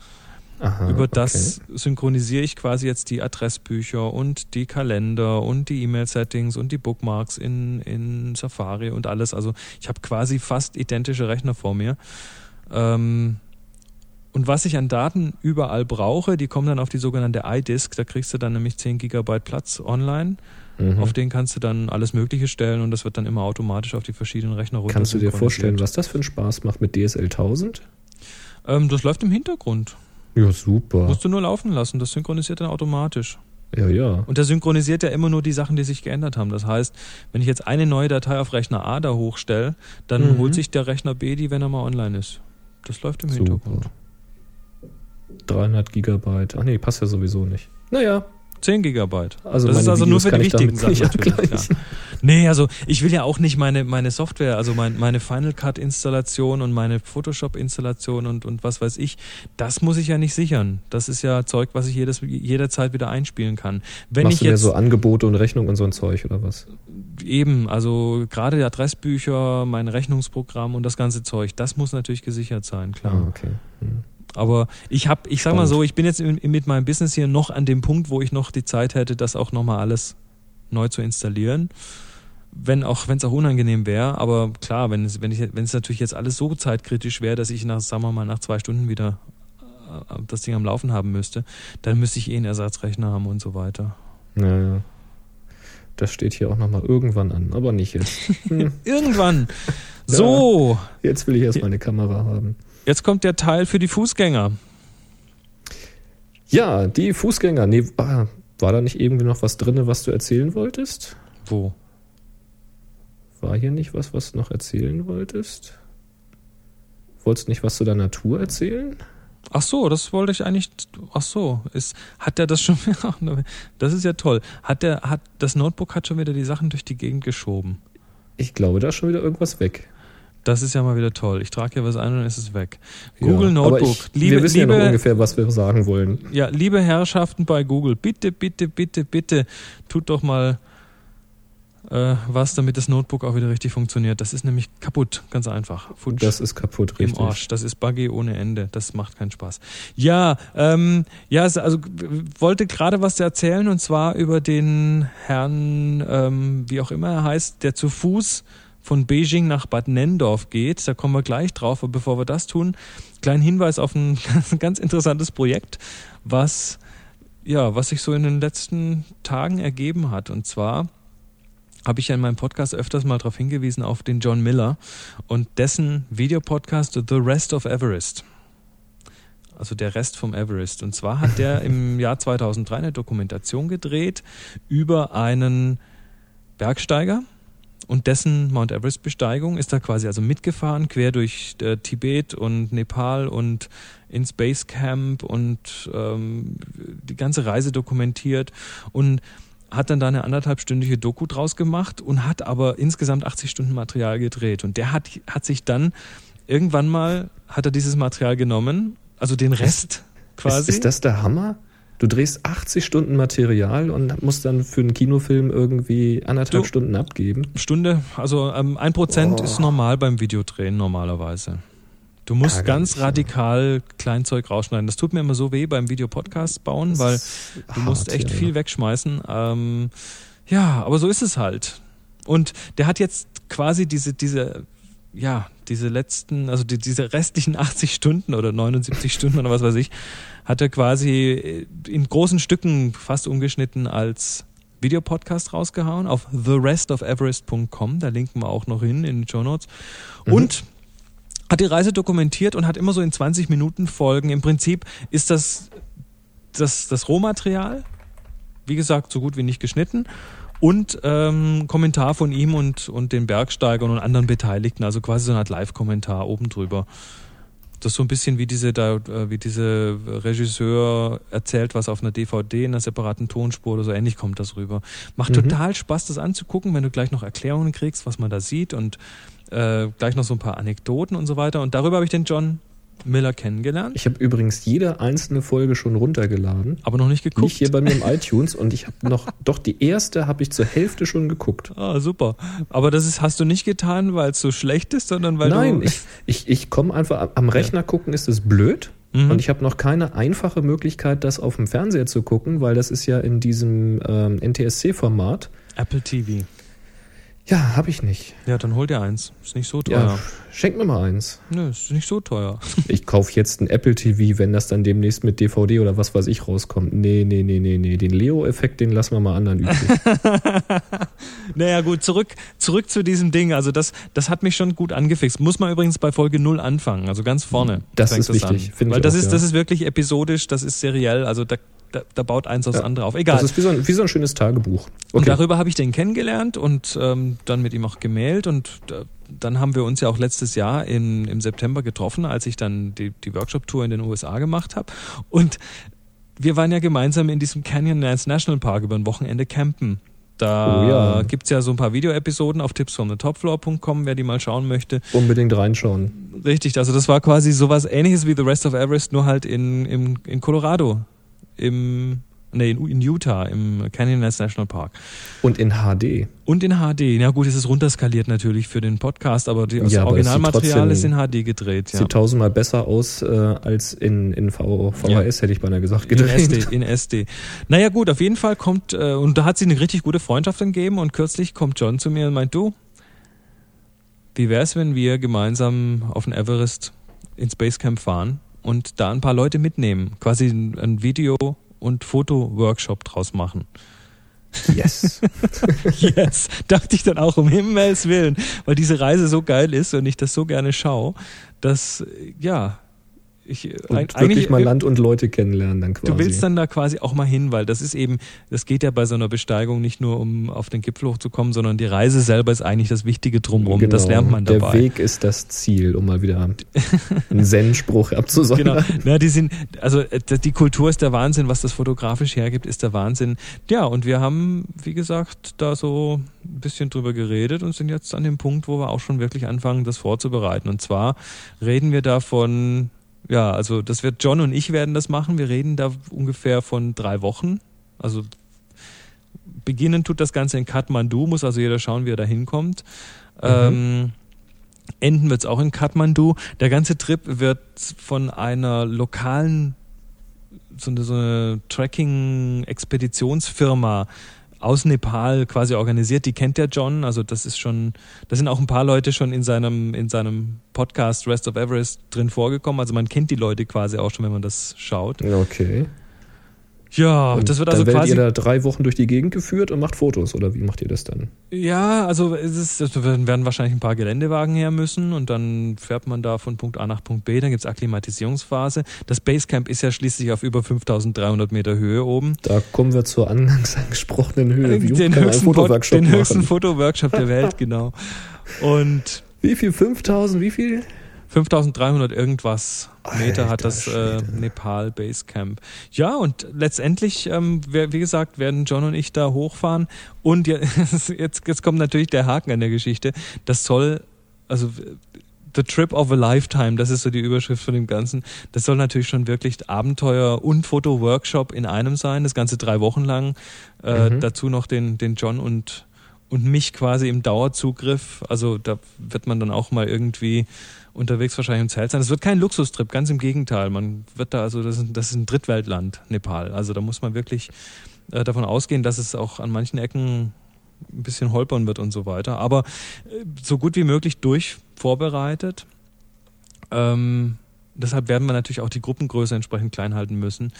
Aha, Über okay. das synchronisiere ich quasi jetzt die Adressbücher und die Kalender und die E-Mail-Settings und die Bookmarks in, in Safari und alles. Also ich habe quasi fast identische Rechner vor mir. Ähm, und was ich an Daten überall brauche, die kommen dann auf die sogenannte iDisk. Da kriegst du dann nämlich 10 Gigabyte Platz online. Mhm. Auf den kannst du dann alles Mögliche stellen und das wird dann immer automatisch auf die verschiedenen Rechner runter. Kannst du dir vorstellen, was das für einen Spaß macht mit DSL 1000? Ähm, das läuft im Hintergrund. Ja, super. Musst du nur laufen lassen. Das synchronisiert dann automatisch. Ja, ja. Und der synchronisiert ja immer nur die Sachen, die sich geändert haben. Das heißt, wenn ich jetzt eine neue Datei auf Rechner A da hochstelle, dann Mhm. holt sich der Rechner B die, wenn er mal online ist. Das läuft im Hintergrund. Super. 300 Gigabyte. Ach nee, passt ja sowieso nicht. Naja, 10 Gigabyte. Also das ist also nur Videos für die wichtigen Sachen (laughs) natürlich. Ja. Nee, also ich will ja auch nicht meine, meine Software, also mein, meine Final Cut Installation und meine Photoshop Installation und, und was weiß ich, das muss ich ja nicht sichern. Das ist ja Zeug, was ich jedes, jederzeit wieder einspielen kann. Wenn Machst ich du jetzt so Angebote und Rechnung und so ein Zeug oder was? eben, also gerade die Adressbücher, mein Rechnungsprogramm und das ganze Zeug, das muss natürlich gesichert sein, klar. Ah, okay. Hm. Aber ich habe, ich sag mal so, ich bin jetzt mit meinem Business hier noch an dem Punkt, wo ich noch die Zeit hätte, das auch nochmal alles neu zu installieren. Wenn auch, wenn es auch unangenehm wäre, aber klar, wenn es, wenn ich, wenn es natürlich jetzt alles so zeitkritisch wäre, dass ich nach, sagen wir mal, nach zwei Stunden wieder äh, das Ding am Laufen haben müsste, dann müsste ich eh einen Ersatzrechner haben und so weiter. Ja, ja. Das steht hier auch nochmal irgendwann an, aber nicht jetzt. (laughs) Hm. Irgendwann. (laughs) So, Jetzt will ich erstmal eine Kamera haben. Jetzt kommt der Teil für die Fußgänger. Ja, die Fußgänger. Nee, ah, war da nicht irgendwie noch was drin, was du erzählen wolltest? Wo? War hier nicht was, was du noch erzählen wolltest? Wolltest du nicht was zu der Natur erzählen? Ach so, das wollte ich eigentlich. Ach so, ist, hat der das schon? (laughs) Das ist ja toll. Hat der, hat das Notebook hat schon wieder die Sachen durch die Gegend geschoben. Ich glaube, da ist schon wieder irgendwas weg. Das ist ja mal wieder toll. Ich trage hier was ein und dann ist es weg. Google Ja, Notebook. Ich, liebe, wir wissen liebe, ja noch ungefähr, was wir sagen wollen. ja, liebe Herrschaften bei Google, bitte, bitte, bitte, bitte, tut doch mal äh, was, damit das Notebook auch wieder richtig funktioniert. Das ist nämlich kaputt, ganz einfach. Futsch. Das ist kaputt, Im richtig. Arsch. Das ist Buggy ohne Ende. Das macht keinen Spaß. Ja, ähm, ja, es- also wollte gerade was erzählen und zwar über den Herrn, ähm, wie auch immer er heißt, der zu Fuß von Beijing nach Bad Nendorf geht. Da kommen wir gleich drauf. Aber bevor wir das tun, kleinen Hinweis auf ein (laughs) ganz interessantes Projekt, was ja, was sich so in den letzten Tagen ergeben hat. Und zwar habe ich ja in meinem Podcast öfters mal darauf hingewiesen, auf den John Miller und dessen Videopodcast The Rest of Everest. Also der Rest vom Everest. Und zwar hat der im (laughs) Jahr 2003 eine Dokumentation gedreht über einen Bergsteiger und dessen Mount Everest-Besteigung ist da quasi also mitgefahren, quer durch äh, Tibet und Nepal und ins Basecamp und ähm, die ganze Reise dokumentiert und hat dann da eine anderthalbstündige Doku draus gemacht und hat aber insgesamt 80 Stunden Material gedreht. Und der hat, hat sich dann irgendwann mal, hat er dieses Material genommen, also den Rest quasi. Ist, ist das der Hammer? Du drehst 80 Stunden Material und musst dann für einen Kinofilm irgendwie anderthalb Du- Stunden abgeben. Stunde, also ähm, ein Prozent Oh. ist normal beim Videodrehen normalerweise. Du musst Ärgerlich, ganz ja. radikal Kleinzeug rausschneiden. Das tut mir immer so weh beim Videopodcast bauen, weil du musst Hart, echt ja, viel ja. wegschmeißen. Ähm, ja, aber so ist es halt. Und der hat jetzt quasi diese, diese, ja, diese letzten, also die, diese restlichen (laughs) 80 Stunden oder 79 Stunden oder was weiß ich, hat er quasi in großen Stücken fast umgeschnitten als Videopodcast rausgehauen auf therestofeverest.com. Da linken wir auch noch hin in den Show Notes. Mhm. Und hat die Reise dokumentiert und hat immer so in 20 Minuten Folgen. Im Prinzip ist das das, das Rohmaterial, wie gesagt, so gut wie nicht geschnitten. Und ähm, Kommentar von ihm und, und den Bergsteigern und anderen Beteiligten, also quasi so eine Art Live-Kommentar oben drüber. Das ist so ein bisschen wie diese, da, äh, wie diese Regisseur erzählt was auf einer DVD in einer separaten Tonspur oder so ähnlich kommt das rüber. Macht Mhm. total Spaß, das anzugucken, wenn du gleich noch Erklärungen kriegst, was man da sieht und äh, gleich noch so ein paar Anekdoten und so weiter. Und darüber habe ich den John Miller kennengelernt, Ich habe übrigens jede einzelne Folge schon runtergeladen. aber noch nicht geguckt. Nicht hier bei mir im iTunes und ich habe noch, doch die erste habe ich zur Hälfte schon geguckt. Ah, super. Aber das ist, hast du nicht getan, weil es so schlecht ist, sondern weil Nein, du. ich, ich, ich komme einfach, am Rechner gucken ist es blöd. Mhm. Und ich habe noch keine einfache Möglichkeit, das auf dem Fernseher zu gucken, weil das ist ja in diesem ähm, NTSC-Format. Apple TV. Ja, habe ich nicht. Ja, dann hol dir eins. Ist nicht so Ja, teuer. schenk mir mal eins. Nö, ist nicht so teuer. (laughs) Ich kaufe jetzt ein Apple TV, wenn das dann demnächst mit DVD oder was weiß ich rauskommt. Nee, nee, nee, nee, nee. Den Leo-Effekt, den lassen wir mal anderen übrig. (laughs) naja, gut, zurück, zurück zu diesem Ding. Also, das, das hat mich schon gut angefixt. Muss man übrigens bei Folge 0 anfangen. Also ganz vorne. Das ist wichtig, an. finde ich Weil das auch, ist, ja. das ist wirklich episodisch, das ist seriell. Also, da, da, da baut eins aufs Ja. andere auf. Egal. Das ist wie so ein, wie so ein schönes Tagebuch. Und darüber habe ich den kennengelernt und ähm, dann mit ihm auch gemailt und äh, dann haben wir uns ja auch letztes Jahr in, im September getroffen, als ich dann die, die Workshop-Tour in den USA gemacht habe. Und wir waren ja gemeinsam in diesem Canyonlands National Park über ein Wochenende campen. Da Oh ja. gibt's ja so ein paar Videoepisoden auf tipsfromthetopfloor.com, wer die mal schauen möchte. Unbedingt reinschauen. Richtig, also das war quasi sowas ähnliches wie The Rest of Everest, nur halt in, in, in Colorado. Im, nee, in, in Utah, im Canyonlands National Park. Und in HD. Und in HD. Na gut, es ist runterskaliert natürlich für den Podcast, aber das Ja, es Originalmaterial ist in HD gedreht. Ja. Sieht tausendmal besser aus äh, als in, in v VHS, hätte ich beinahe gesagt. In gedreht. SD, in SD. Naja gut, auf jeden Fall kommt, äh, und da hat sie eine richtig gute Freundschaft gegeben und kürzlich kommt John zu mir und meint, du, wie wär's, wenn wir gemeinsam auf den Everest ins Basecamp fahren und da ein paar Leute mitnehmen, quasi ein, Video- und Foto-Workshop draus machen. Yes. (laughs) Yes, dachte ich dann auch um Himmels Willen, weil diese Reise so geil ist und ich das so gerne schaue, dass, ja, ich, und eigentlich, wirklich mal Land und Leute kennenlernen dann quasi. Du willst dann da quasi auch mal hin, weil das ist eben, das geht ja bei so einer Besteigung nicht nur um auf den Gipfel hochzukommen, sondern die Reise selber ist eigentlich das Wichtige drumherum. Genau, das lernt man dabei. Der Weg ist das Ziel, um mal wieder (laughs) einen Zen-Spruch abzusondern. Genau, ja, die sind, also äh, die Kultur ist der Wahnsinn, was das fotografisch hergibt, ist der Wahnsinn. Ja, und wir haben, wie gesagt, da so ein bisschen drüber geredet und sind jetzt an dem Punkt, wo wir auch schon wirklich anfangen, das vorzubereiten. Und zwar reden wir davon ja, also das wird John und ich werden das machen. Wir reden da ungefähr von drei Wochen. Also beginnen tut das Ganze in Kathmandu, muss also jeder schauen, wie er da hinkommt. Mhm. Ähm, enden wird es auch in Kathmandu. Der ganze Trip wird von einer lokalen so eine, so eine Tracking-Expeditionsfirma aus Nepal quasi organisiert. Die kennt der John. Also das ist schon, da sind auch ein paar Leute schon in seinem, in seinem Podcast Rest of Everest drin vorgekommen. Also man kennt die Leute quasi auch schon, wenn man das schaut. Okay. Ja, und das wird also dann quasi. ihr da drei Wochen durch die Gegend geführt und macht Fotos oder wie macht ihr das dann? Ja, also es ist, es werden wahrscheinlich ein paar Geländewagen her müssen und dann fährt man da von Punkt A nach Punkt B. Dann gibt's Akklimatisierungsphase. Das Basecamp ist ja schließlich auf über 5300 Meter Höhe oben. Da kommen wir zur angangs angesprochenen Höhe. Wie den höchsten, Fotoworkshop den höchsten Fotoworkshop der Welt, genau. Und wie viel? 5000? Wie viel? 5300 irgendwas Meter Alter, hat das äh, Nepal Basecamp. Ja, und letztendlich, ähm, wie gesagt, werden John und ich da hochfahren. Und (laughs) jetzt, jetzt kommt natürlich der Haken an der Geschichte. Das soll, also The Trip of a Lifetime, das ist so die Überschrift von dem Ganzen. Das soll natürlich schon wirklich Abenteuer und Foto-Workshop in einem sein, das Ganze drei Wochen lang. Äh, mhm. Dazu noch den, den John und, und mich quasi im Dauerzugriff. Also da wird man dann auch mal irgendwie unterwegs wahrscheinlich im Zelt sein. Es wird kein Luxustrip, ganz im Gegenteil. Man wird da, also das ist, das ist ein Drittweltland, Nepal. Also da muss man wirklich äh, davon ausgehen, dass es auch an manchen Ecken ein bisschen holpern wird und so weiter. Aber äh, so gut wie möglich durch vorbereitet. Ähm, deshalb werden wir natürlich auch die Gruppengröße entsprechend klein halten müssen.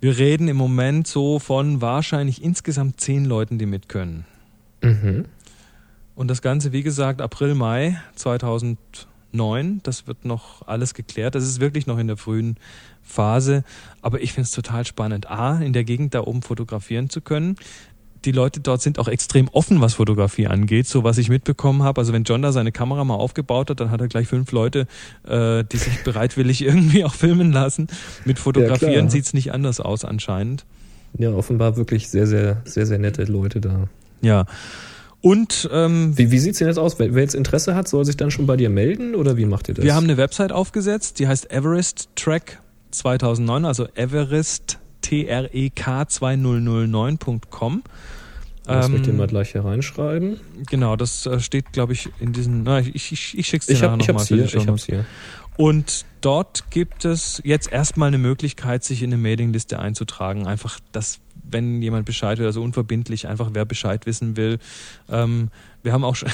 Wir reden im Moment so von wahrscheinlich insgesamt zehn Leuten, die mit können. Mhm. Und das Ganze, wie gesagt, April, Mai 2000 neun. Das wird noch alles geklärt. Das ist wirklich noch in der frühen Phase. Aber ich finde es total spannend, A, in der Gegend da oben fotografieren zu können. Die Leute dort sind auch extrem offen, was Fotografie angeht, so was ich mitbekommen habe. Also wenn John da seine Kamera mal aufgebaut hat, dann hat er gleich fünf Leute, äh, die sich (laughs) bereitwillig irgendwie auch filmen lassen. Mit Fotografieren ja, sieht's nicht anders aus anscheinend. Ja, offenbar wirklich sehr, sehr, sehr, sehr nette Leute da. Ja. Und ähm, wie, wie sieht es denn jetzt aus? Wer, wer, jetzt Interesse hat, soll sich dann schon bei dir melden oder wie macht ihr das? Wir haben eine Website aufgesetzt, die heißt Everest Track 2009, also Everest T-R-E-K 2009.com. Das ähm, möchte ich mal gleich hier reinschreiben. Genau, das äh, steht, glaube ich, in diesen. Na, ich, ich, ich schick's dir ich hab, nachher nochmal. Ich, ich hab's hier. Und dort gibt es jetzt erstmal eine Möglichkeit, sich in eine Mailingliste einzutragen. Einfach, dass wenn jemand Bescheid will, also unverbindlich, einfach wer Bescheid wissen will. Ähm, wir haben auch schon,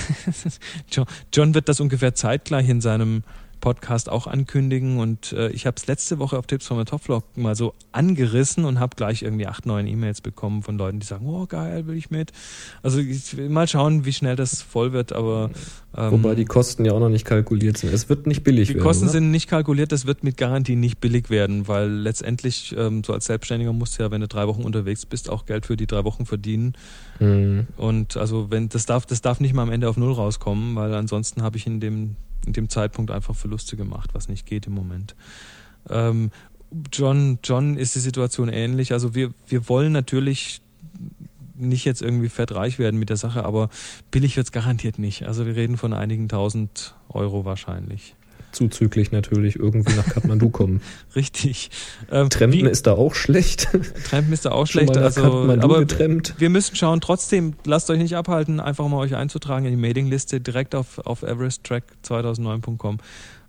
(laughs) John wird das ungefähr zeitgleich in seinem Podcast auch ankündigen. Und äh, ich habe es letzte Woche auf Tipps vom Topflog mal so angerissen und habe gleich irgendwie acht, neun E-Mails bekommen von Leuten, die sagen, oh geil, will ich mit. Also ich will mal schauen, wie schnell das voll wird, aber ähm, Wobei die Kosten ja auch noch nicht kalkuliert sind. Es wird nicht billig die werden. Die Kosten oder? sind nicht kalkuliert, das wird mit Garantie nicht billig werden, weil letztendlich ähm, so als Selbstständiger musst du ja, wenn du drei Wochen unterwegs bist, auch Geld für die drei Wochen verdienen. Mhm. Und also wenn das darf, das darf nicht mal am Ende auf null rauskommen, weil ansonsten habe ich in dem in dem Zeitpunkt einfach Verluste gemacht, was nicht geht im Moment. Ähm, John, John ist die Situation ähnlich. Also wir, wir wollen natürlich nicht jetzt irgendwie fettreich werden mit der Sache, aber billig wird es garantiert nicht. Also wir reden von einigen tausend Euro wahrscheinlich. Zuzüglich natürlich irgendwie nach Kathmandu kommen. (laughs) Richtig. Ähm, Trampen wie, ist da auch schlecht. (laughs) Trampen ist da auch schlecht. Also, aber getrennt. wir müssen schauen. Trotzdem, lasst euch nicht abhalten, einfach mal euch einzutragen in die Mailingliste direkt auf, auf everesttrack2009.com.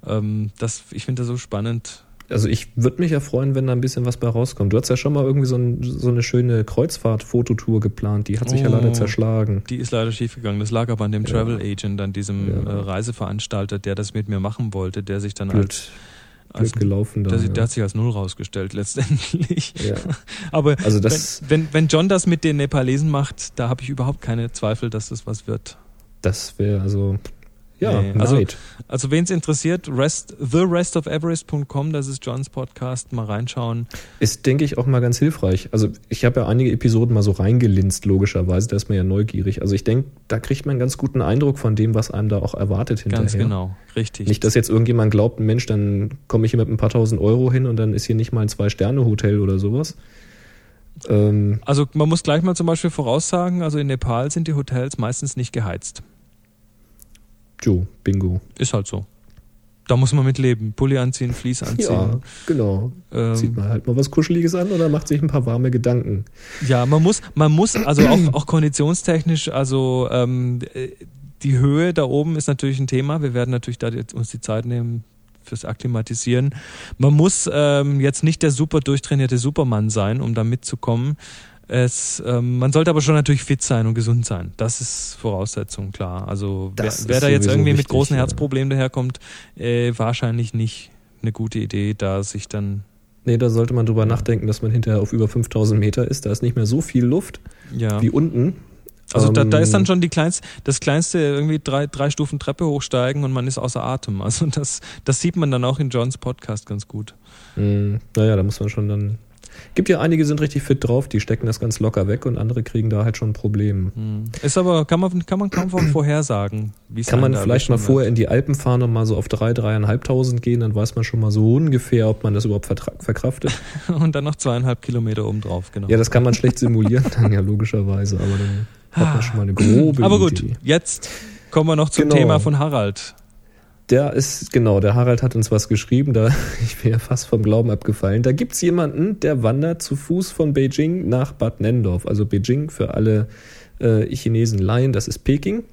Ähm, das, ich finde das so spannend also ich würde mich ja freuen, wenn da ein bisschen was bei rauskommt. Du hast ja schon mal irgendwie so, ein, so eine schöne Kreuzfahrt-Fototour geplant, die hat sich oh, ja leider oh, zerschlagen. Die ist leider schiefgegangen. Das lag aber an dem ja. Travel Agent, an diesem ja. äh, Reiseveranstalter, der das mit mir machen wollte, der sich dann Blöd. als als, gelaufen da, der, ja. der, hat sich als null rausgestellt letztendlich. Ja. (laughs) Aber also das, wenn, wenn, wenn John das mit den Nepalesen macht, da habe ich überhaupt keine Zweifel, dass das was wird. Das wäre also Ja, Nee, also, Neid. also wen es interessiert, rest, therestofeverest.com, das ist Johns Podcast, mal reinschauen. Ist, denke ich, auch mal ganz hilfreich. Also ich habe ja einige Episoden mal so reingelinst, logischerweise, da ist man ja neugierig. Also ich denke, da kriegt man einen ganz guten Eindruck von dem, was einem da auch erwartet hinterher. Ganz genau, richtig. Nicht, dass jetzt irgendjemand glaubt, Mensch, dann komme ich hier mit ein paar tausend Euro hin und dann ist hier nicht mal ein Zwei-Sterne-Hotel oder sowas. Ähm, also man muss gleich mal zum Beispiel voraussagen, also in Nepal sind die Hotels meistens nicht geheizt. Jo, bingo. Ist halt so. Da muss man mit leben. Pulli anziehen, Vlies Ja, anziehen. genau. Zieht ähm, man halt mal was Kuscheliges an oder macht sich ein paar warme Gedanken. ja, man muss, man muss, also auch, auch konditionstechnisch, also ähm, äh, die Höhe da oben ist natürlich ein Thema. Wir werden natürlich da uns die Zeit nehmen fürs Akklimatisieren. Man muss ähm, jetzt nicht der super durchtrainierte Supermann sein, um da mitzukommen. Es, ähm, man sollte aber schon natürlich fit sein und gesund sein. Das ist Voraussetzung, klar. Also wer, Das wer da jetzt irgendwie mit wichtig, großen ja. Herzproblemen daherkommt, äh, wahrscheinlich nicht eine gute Idee, da sich dann Nee, da sollte man drüber nachdenken, dass man hinterher auf über 5000 Meter ist. Da ist nicht mehr so viel Luft ja. wie unten. Also da, da ist dann Ähm, schon die kleinste, das kleinste irgendwie drei, drei Stufen Treppe hochsteigen und man ist außer Atem. (laughs) Also das, das sieht man dann auch in Johns Podcast ganz gut. Mh, naja, da muss man schon dann. Gibt ja einige, sind richtig fit drauf, die stecken das ganz locker weg und andere kriegen da halt schon ein Problem. Hm. Ist aber, kann man, kann man kaum von (clears throat) vorhersagen. wie es Kann man vielleicht mal vorher in die Alpen fahren und mal so auf drei, dreieinhalbtausend gehen, dann weiß man schon mal so ungefähr, ob man das überhaupt verkraftet. (laughs) Und dann noch zweieinhalb Kilometer oben drauf, genau. Ja, das kann man schlecht simulieren, (laughs) dann ja logischerweise, aber dann hat man schon mal eine grobe aber gut, Idee. jetzt kommen wir noch zum Genau. Thema von Harald. Der ist, genau, der Harald hat uns was geschrieben, da (laughs) ich bin ja fast vom Glauben abgefallen. Da gibt's jemanden, der wandert zu Fuß von Beijing nach Bad Nendorf. Also Beijing für alle äh, Chinesen Laien, das ist Peking.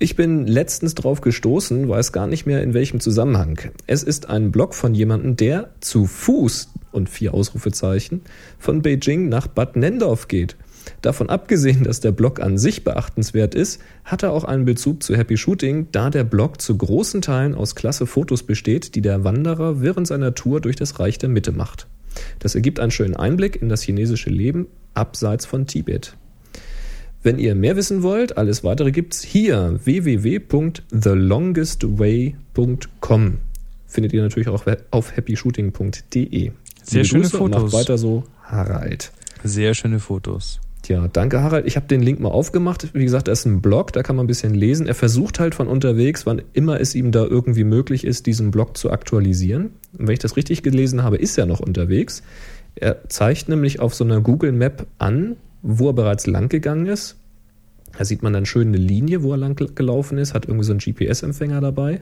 Ich bin letztens drauf gestoßen, weiß gar nicht mehr in welchem Zusammenhang. Es ist ein Blog von jemandem, der zu Fuß und vier Ausrufezeichen von Beijing nach Bad Nendorf geht. Davon abgesehen, dass der Blog an sich beachtenswert ist, hat er auch einen Bezug zu Happy Shooting, da der Blog zu großen Teilen aus klasse Fotos besteht, die der Wanderer während seiner Tour durch das Reich der Mitte macht. Das ergibt einen schönen Einblick in das chinesische Leben abseits von Tibet. Wenn ihr mehr wissen wollt, alles weitere gibt's hier www.thelongestway.com. Findet ihr natürlich auch auf happyshooting.de. Sehr Liebe schöne Grüße und Fotos. Macht weiter so, Harald. Sehr schöne Fotos. Tja, danke Harald. Ich habe den Link mal aufgemacht. Wie gesagt, da ist ein Blog, da kann man ein bisschen lesen. Er versucht halt von unterwegs, wann immer es ihm da irgendwie möglich ist, diesen Blog zu aktualisieren. Und wenn ich das richtig gelesen habe, ist er noch unterwegs. Er zeigt nämlich auf so einer Google Map an, wo er bereits lang gegangen ist. Da sieht man dann schön eine Linie, wo er lang gelaufen ist, hat irgendwie so einen GPS-Empfänger dabei.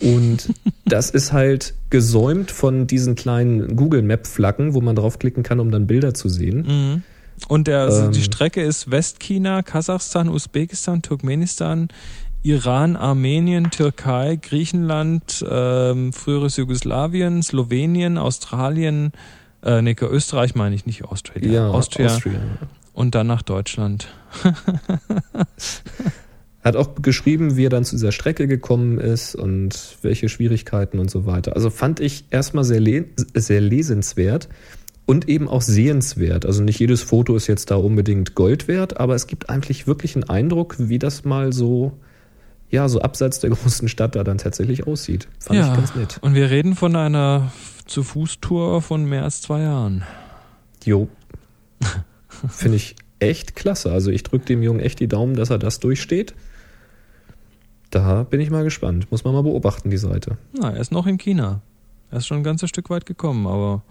Und (laughs) das ist halt gesäumt von diesen kleinen Google Map-Flaggen, wo man draufklicken kann, um dann Bilder zu sehen. Mhm. Und der, also die Ähm. Strecke ist Westchina, Kasachstan, Usbekistan, Turkmenistan, Iran, Armenien, Türkei, Griechenland, ähm, früheres Jugoslawien, Slowenien, Australien, äh, nee, Österreich meine ich nicht, Australia. Ja, Austria Austria. und dann nach Deutschland. (laughs) Hat auch geschrieben, wie er dann zu dieser Strecke gekommen ist und welche Schwierigkeiten und so weiter. Also fand ich erstmal sehr, le sehr lesenswert und eben auch sehenswert. Also nicht jedes Foto ist jetzt da unbedingt Gold wert, aber es gibt eigentlich wirklich einen Eindruck, wie das mal so, ja, so abseits der (laughs) großen Stadt da dann tatsächlich aussieht. Fand ich ganz nett. Und wir reden von einer zu Fuß-Tour von mehr als zwei Jahren. Jo. (laughs) Finde ich echt klasse. Also ich drücke dem Jungen echt die Daumen, dass er das durchsteht. Da bin ich mal gespannt. Muss man mal beobachten, die Seite. Na, er ist noch in China. Er ist schon ein ganzes Stück weit gekommen, aber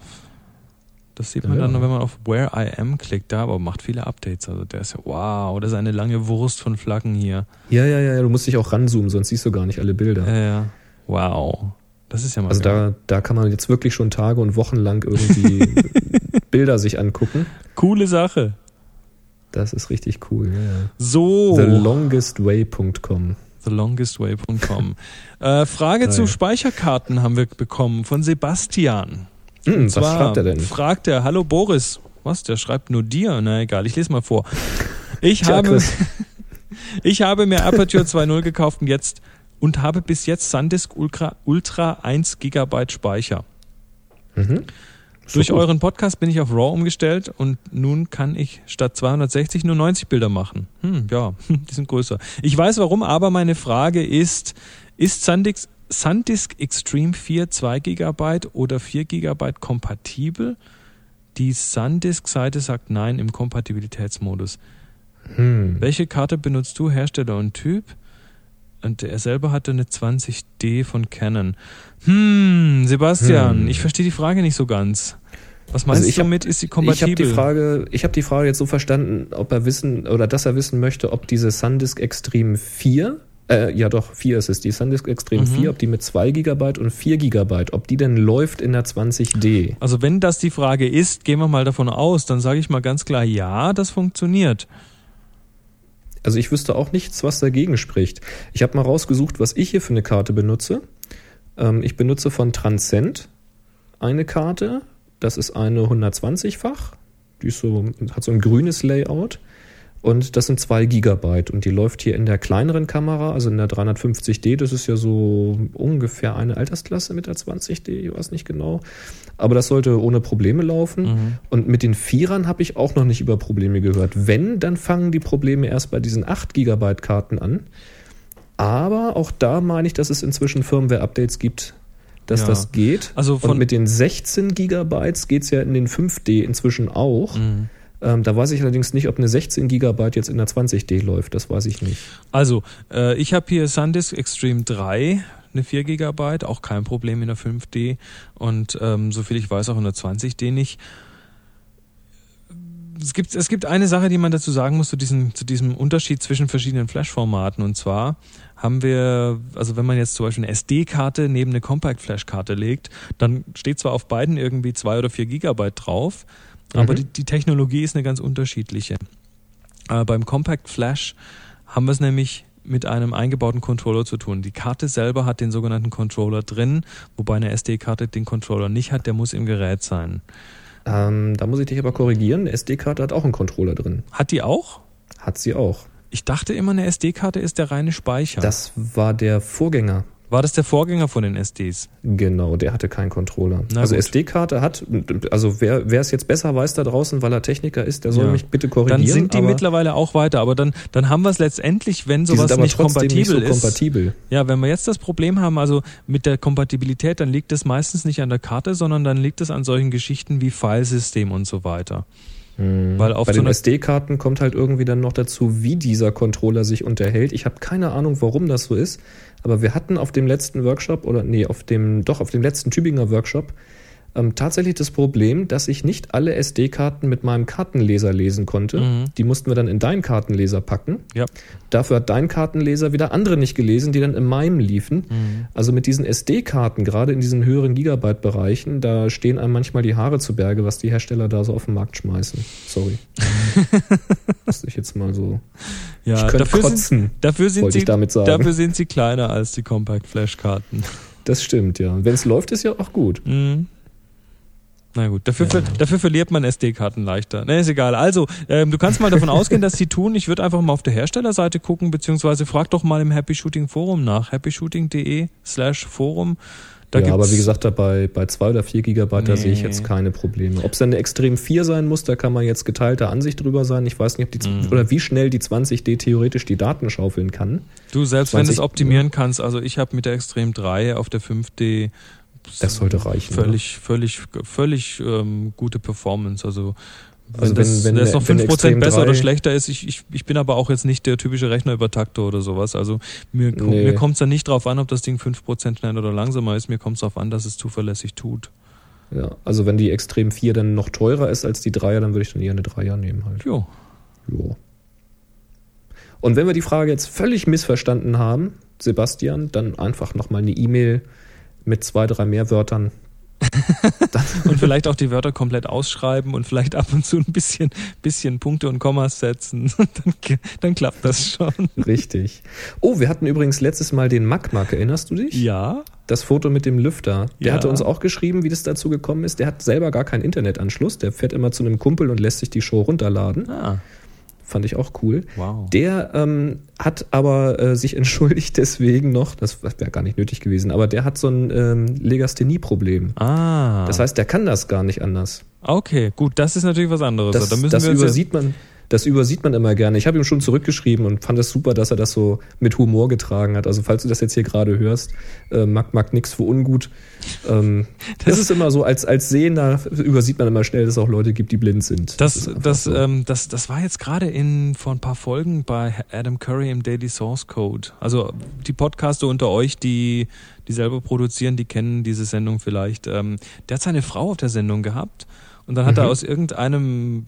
das sieht man Ja. dann, wenn man auf Where I Am klickt, da aber macht viele Updates. Also der ist ja, wow, das ist eine lange Wurst von Flaggen hier. Ja, ja, ja, du musst dich auch ranzoomen, sonst siehst du gar nicht alle Bilder. Ja, ja. Wow. Das ist ja mal also geil. da, da kann man jetzt wirklich schon Tage und Wochen lang irgendwie (laughs) Bilder sich angucken. Coole Sache. Das ist richtig cool. Ja, ja. So. TheLongestWay.com. TheLongestWay.com. äh, Frage zu Geil. Speicherkarten haben wir bekommen von Sebastian. Hm, was zwar schreibt er denn? Fragt er, hallo Boris. Was, der schreibt nur dir? Na egal, ich lese mal vor. Ich Tja, habe, (laughs) ich habe mir Aperture 2.0 gekauft und jetzt und habe bis jetzt SanDisk Ultra, Ultra 1 GB Speicher. Mhm. Durch gut. euren Podcast bin ich auf RAW umgestellt und nun kann ich statt 260 nur 90 Bilder machen. Hm, ja, (laughs) die sind größer. Ich weiß warum, aber meine Frage ist, ist SanDisk, SanDisk Extreme 4 2 GB oder 4 GB kompatibel? Die SanDisk-Seite sagt nein im Kompatibilitätsmodus. Hm. Welche Karte benutzt du, Hersteller und Typ? Und er selber hatte eine 20D von Canon. Hm, Sebastian, Hm. ich verstehe die Frage nicht so ganz. Was meinst Also ich du hab- damit? Ist sie Ich habe kompatibel? die Frage, ich habe die Frage jetzt so verstanden, ob er wissen oder dass er wissen möchte, ob diese SanDisk Extreme 4, äh, ja doch, 4 ist es, die SanDisk Extreme Mhm. 4, ob die mit 2 GB und 4 GB, ob die denn läuft in der 20D. also wenn das die Frage ist, gehen wir mal davon aus, dann sage ich mal ganz klar, ja, das funktioniert. Also ich wüsste auch nichts, was dagegen spricht. Ich habe mal rausgesucht, was ich hier für eine Karte benutze. Ähm, ich benutze von Transcend eine Karte. Das ist eine 120-fach. Die ist so, hat so ein grünes Layout. Und das sind 2 Gigabyte. Und die läuft hier in der kleineren Kamera, also in der 350D. Das ist ja so ungefähr eine Altersklasse mit der 20D. Ich weiß nicht genau. Aber das sollte ohne Probleme laufen. Mhm. Und mit den Vierern habe ich auch noch nicht über Probleme gehört. Wenn, dann fangen die Probleme erst bei diesen 8 GB Karten an. Aber auch da meine ich, dass es inzwischen Firmware-Updates gibt, dass Ja. das geht. Also von- Und mit den 16 GB geht es ja in den 5D inzwischen auch. Mhm. Ähm, da weiß ich allerdings nicht, ob eine 16 GB jetzt in der 20D läuft. Das weiß ich nicht. Also, äh, ich habe hier SanDisk Extreme 3, eine 4 GB, auch kein Problem in der 5D und ähm, soviel ich weiß auch in der 20D nicht. Es gibt, es gibt eine Sache, die man dazu sagen muss zu diesem, zu diesem Unterschied zwischen verschiedenen Flash-Formaten. Und zwar haben wir, also wenn man jetzt zum Beispiel eine SD-Karte neben eine Compact-Flash-Karte legt, dann steht zwar auf beiden irgendwie zwei oder vier Gigabyte drauf, aber Mhm. die, die Technologie ist eine ganz unterschiedliche. Äh, beim Compact Flash haben wir es nämlich mit einem eingebauten Controller zu tun. Die Karte selber hat den sogenannten Controller drin, wobei eine SD-Karte den Controller nicht hat, der muss im Gerät sein. Ähm, da muss ich dich aber korrigieren. Eine SD-Karte hat auch einen Controller drin. Hat die auch? Hat sie auch. Ich dachte immer, eine SD-Karte ist der reine Speicher. Das war der Vorgänger. War das der Vorgänger von den SDs? Genau, der hatte keinen Controller. Na also. SD-Karte hat, also wer wer es jetzt besser weiß da draußen, weil er Techniker ist, der soll Ja. mich bitte korrigieren. Dann sind die mittlerweile auch weiter, aber dann, dann haben wir es letztendlich, wenn sowas nicht kompatibel nicht so ist. kompatibel. Ja, wenn wir jetzt das Problem haben, also mit der Kompatibilität, dann liegt es meistens nicht an der Karte, sondern dann liegt es an solchen Geschichten wie Filesystem und so weiter. Weil auf Bei so den SD-Karten kommt halt irgendwie dann noch dazu, wie dieser Controller sich unterhält. Ich habe keine Ahnung, warum das so ist, aber wir hatten auf dem letzten Workshop oder nee, auf dem doch auf dem letzten Tübinger Workshop ähm, tatsächlich das Problem, dass ich nicht alle SD-Karten mit meinem Kartenleser lesen konnte. Mhm. Die mussten wir dann in deinen Kartenleser packen. Ja. Dafür hat dein Kartenleser wieder andere nicht gelesen, die dann in meinem liefen. Mhm. Also mit diesen SD-Karten, gerade in diesen höheren Gigabyte-Bereichen, da stehen einem manchmal die Haare zu Berge, was die Hersteller da so auf den Markt schmeißen. Sorry. (laughs) Muss ich jetzt mal so. ja, ich könnte dafür kotzen, sind, dafür sind sie dafür sind sie kleiner als die Compact Flash Karten. Das stimmt, ja. Wenn es läuft, ist ja auch gut. Mhm. Na gut, dafür, ver dafür verliert man SD-Karten leichter. Ne, ist egal. Also, ähm, du kannst mal davon (laughs) ausgehen, dass sie tun. Ich würde einfach mal auf der Herstellerseite gucken, beziehungsweise frag doch mal im Happy Shooting Forum nach. happyshooting.de slash Forum. Da ja, aber wie gesagt, da bei, bei 2 oder 4 Gigabyte, da Nee. sehe ich jetzt keine Probleme. Ob es dann eine Extrem 4 sein muss, da kann man jetzt geteilter Ansicht drüber sein. Ich weiß nicht, ob die, Mhm. oder wie schnell die 20D theoretisch die Daten schaufeln kann. du, selbst wenn du es 20 optimieren kannst, also ich habe mit der Extrem 3 auf der 5D Das sollte reichen. völlig, völlig, völlig ähm, gute Performance. Also wenn, Also das, wenn- das noch wenn 5% Extrem besser 3 oder schlechter ist, ich, ich, ich bin aber auch jetzt nicht der typische Rechnerübertakter oder sowas. Also mir, Nee. mir kommt es dann nicht drauf an, ob das Ding 5% schneller oder langsamer ist. Mir kommt es darauf an, dass es zuverlässig tut. Ja, also wenn die Extrem 4 dann noch teurer ist als die 3er, dann würde ich dann eher eine 3er nehmen halt. Jo. Jo. Und wenn wir die Frage jetzt völlig missverstanden haben, Sebastian, dann einfach nochmal eine E-Mail mit zwei, drei mehr Wörtern. (laughs) Und vielleicht auch die Wörter komplett ausschreiben und vielleicht ab und zu ein bisschen, bisschen Punkte und Kommas setzen. (laughs) dann, dann klappt das schon. Richtig. Oh, wir hatten übrigens letztes Mal den Magmak, erinnerst du dich? Ja. Das Foto mit dem Lüfter. Der Ja. hatte uns auch geschrieben, wie das dazu gekommen ist. Der hat selber gar keinen Internetanschluss. Der fährt immer zu einem Kumpel und lässt sich die Show runterladen. Ah. Fand ich auch cool. Wow. Der ähm, hat aber äh, sich (laughs) entschuldigt deswegen noch, das wäre gar nicht nötig gewesen, aber der hat so ein ähm, Legasthenie-Problem. Ah. Das heißt, der kann das gar nicht anders. Okay, gut, das ist natürlich was anderes. Das, da müssen das wir übersieht man. Das übersieht man immer gerne. Ich habe ihm schon zurückgeschrieben und fand es super, dass er das so mit Humor getragen hat. Also falls du das jetzt hier gerade hörst, äh, mag, mag nix für ungut. Ähm, das, Das- ist immer so, als, als Sehender übersieht man immer schnell, dass es auch Leute gibt, die blind sind. Das, einfach das, so. ähm, das, das war jetzt gerade in vor ein paar Folgen bei Adam Curry im Daily Source Code. Also die Podcaster unter euch, die die selber produzieren, die kennen diese Sendung vielleicht. Ähm, der hat seine Frau auf der Sendung gehabt und dann hat er Mhm. aus irgendeinem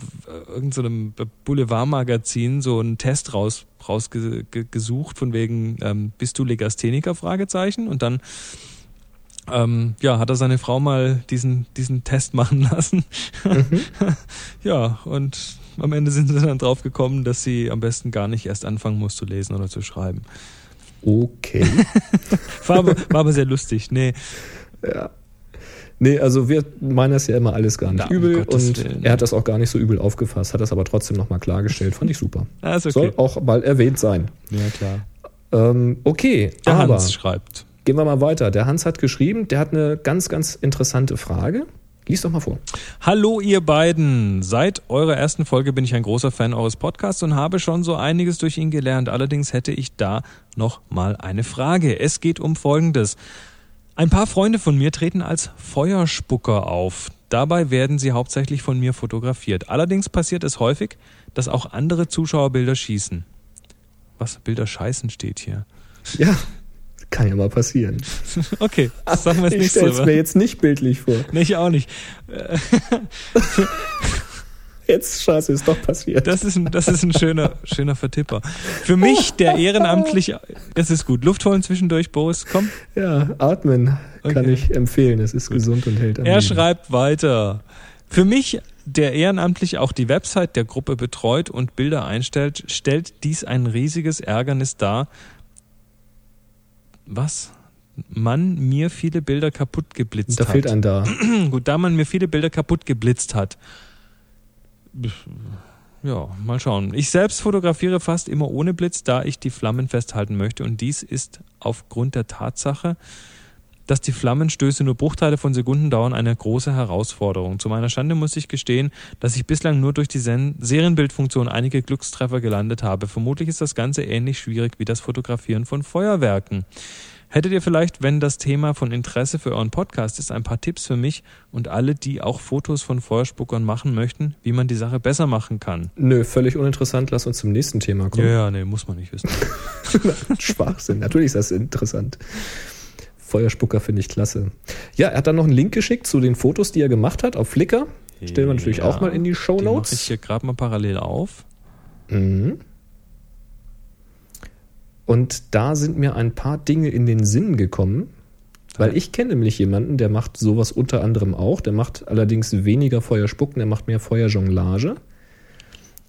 irgendeinem Boulevardmagazin so einen Test raus rausgesucht von wegen ähm, bist du Legastheniker Fragezeichen und dann ähm, ja, hat er seine Frau mal diesen, diesen Test (laughs) machen lassen. ja, und am Ende sind sie dann drauf gekommen, dass sie am besten gar nicht erst anfangen muss zu lesen oder zu schreiben. okay. (laughs) War aber, war aber sehr lustig. Nee, ja. Nee, also wir meinen das ja immer alles gar nicht Na, um übel Gottes und Willen. er hat das auch gar nicht so übel aufgefasst, hat das aber trotzdem nochmal klargestellt. Fand ich super. ah, okay. Soll auch mal erwähnt sein. Ja, klar. Ähm, okay, Der aber Hans schreibt. gehen wir mal weiter. Der Hans hat geschrieben, der hat eine ganz, ganz interessante Frage. Lies doch mal vor. Hallo ihr beiden. Seit eurer ersten Folge bin ich ein großer Fan eures Podcasts und habe schon so einiges durch ihn gelernt. Allerdings hätte ich da noch mal eine Frage. Es geht um Folgendes. Ein paar Freunde von mir treten als Feuerspucker auf. Dabei werden sie hauptsächlich von mir fotografiert. Allerdings passiert es häufig, dass auch andere Zuschauer Bilder schießen. Was? Bilder scheißen steht hier. Ja, kann ja mal passieren. (laughs) Okay, das sagen wir jetzt ich nicht stelle es so. mir jetzt nicht bildlich vor. Nee, ich auch nicht. (laughs) (laughs) Jetzt, scheiße, ist doch passiert. Das ist ein, das ist ein schöner, schöner Vertipper. Für mich, der ehrenamtlich, es ist gut. Luft holen zwischendurch, Boris, komm. ja, atmen kann Okay. ich empfehlen. Es ist gesund und hält am Er Leben. schreibt weiter. Für mich, der ehrenamtlich auch die Website der Gruppe betreut und Bilder einstellt, stellt dies ein riesiges Ärgernis dar. Was? Man mir viele Bilder kaputt geblitzt Da hat. fehlt ein da. (clears throat) Gut, da man mir viele Bilder kaputt geblitzt hat. Ja, mal schauen. Ich selbst fotografiere fast immer ohne Blitz, da ich die Flammen festhalten möchte. Und dies ist aufgrund der Tatsache, dass die Flammenstöße nur Bruchteile von Sekunden dauern, eine große Herausforderung. Zu meiner Schande muss ich gestehen, dass ich bislang nur durch die Sen Serienbildfunktion einige Glückstreffer gelandet habe. Vermutlich ist das Ganze ähnlich schwierig wie das Fotografieren von Feuerwerken. Hättet ihr vielleicht, wenn das Thema von Interesse für euren Podcast ist, ein paar Tipps für mich und alle, die auch Fotos von Feuerspuckern machen möchten, wie man die Sache besser machen kann? Nö, völlig uninteressant. Lass uns zum nächsten Thema kommen. Ja, ja, nee, muss man nicht wissen. (laughs) Schwachsinn. Natürlich ist das interessant. Feuerspucker finde ich klasse. Ja, er hat dann noch einen Link geschickt zu den Fotos, die er gemacht hat auf Flickr. Stellen wir natürlich Ja, auch mal in die Show mache ich Notes. hier gerade mal parallel auf. Mhm. Und da sind mir ein paar Dinge in den Sinn gekommen, weil ich kenne nämlich jemanden, der macht sowas unter anderem auch. Der macht allerdings weniger Feuerspucken, der macht mehr Feuerjonglage.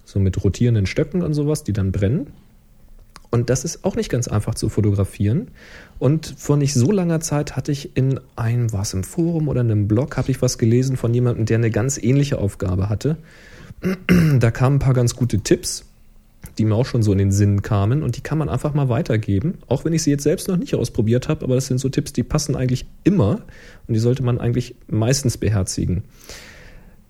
So mit rotierenden Stöcken und sowas, die dann brennen. Und das ist auch nicht ganz einfach zu fotografieren. Und vor nicht so langer Zeit hatte ich in einem, was im Forum oder in einem Blog, habe ich was gelesen von jemandem, der eine ganz ähnliche Aufgabe hatte. (clears throat) Da kamen ein paar ganz gute Tipps, die mir auch schon so in den Sinn kamen und die kann man einfach mal weitergeben, auch wenn ich sie jetzt selbst noch nicht ausprobiert habe, aber das sind so Tipps, die passen eigentlich immer und die sollte man eigentlich meistens beherzigen.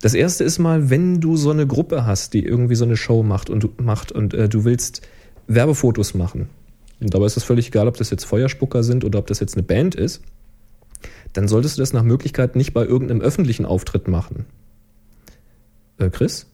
Das erste ist mal, wenn du so eine Gruppe hast, die irgendwie so eine Show macht und du, macht und äh, du willst Werbefotos machen. Und dabei ist es völlig egal, ob das jetzt Feuerspucker sind oder ob das jetzt eine Band ist. Dann solltest du das nach Möglichkeit nicht bei irgendeinem öffentlichen Auftritt machen. Äh, Chris?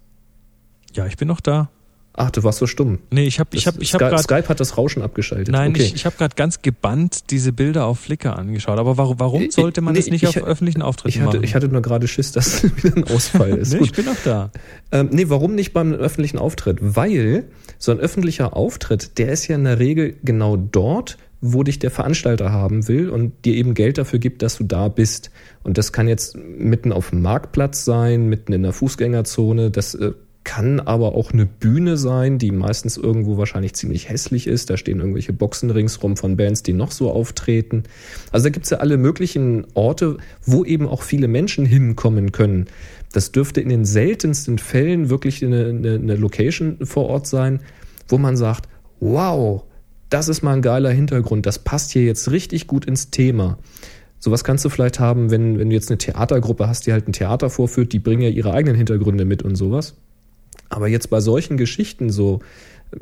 Ja, ich bin noch da. Ach, du warst so stumm. Nee, ich habe ich hab, ich hab gerade Skype hat das Rauschen abgeschaltet. Nein, okay. ich, ich habe gerade ganz gebannt diese Bilder auf Flickr angeschaut. Aber warum, warum Ich- sollte man nee, das nicht ich- auf öffentlichen Auftritten ich, hatte, machen? ich hatte nur gerade Schiss, dass (laughs) wieder ein Ausfall ist. (laughs) nee, Gut. ich bin noch da. Ähm, nee, warum nicht beim öffentlichen Auftritt? Weil so ein öffentlicher Auftritt, der ist ja in der Regel genau dort, wo dich der Veranstalter haben will und dir eben Geld dafür gibt, dass du da bist. Und das kann jetzt mitten auf dem Marktplatz sein, mitten in der Fußgängerzone, das äh, kann aber auch eine Bühne sein, die meistens irgendwo wahrscheinlich ziemlich hässlich ist. Da stehen irgendwelche Boxen ringsrum von Bands, die noch so auftreten. Also da gibt's ja alle möglichen Orte, wo eben auch viele Menschen hinkommen können. Das dürfte in den seltensten Fällen wirklich eine, eine, eine Location vor Ort sein, wo man sagt, wow, das ist mal ein geiler Hintergrund, das passt hier jetzt richtig gut ins Thema. Sowas kannst du vielleicht haben, wenn, wenn du jetzt eine Theatergruppe hast, die halt ein Theater vorführt, die bringen ja ihre eigenen Hintergründe mit und sowas. Aber jetzt bei solchen Geschichten, so,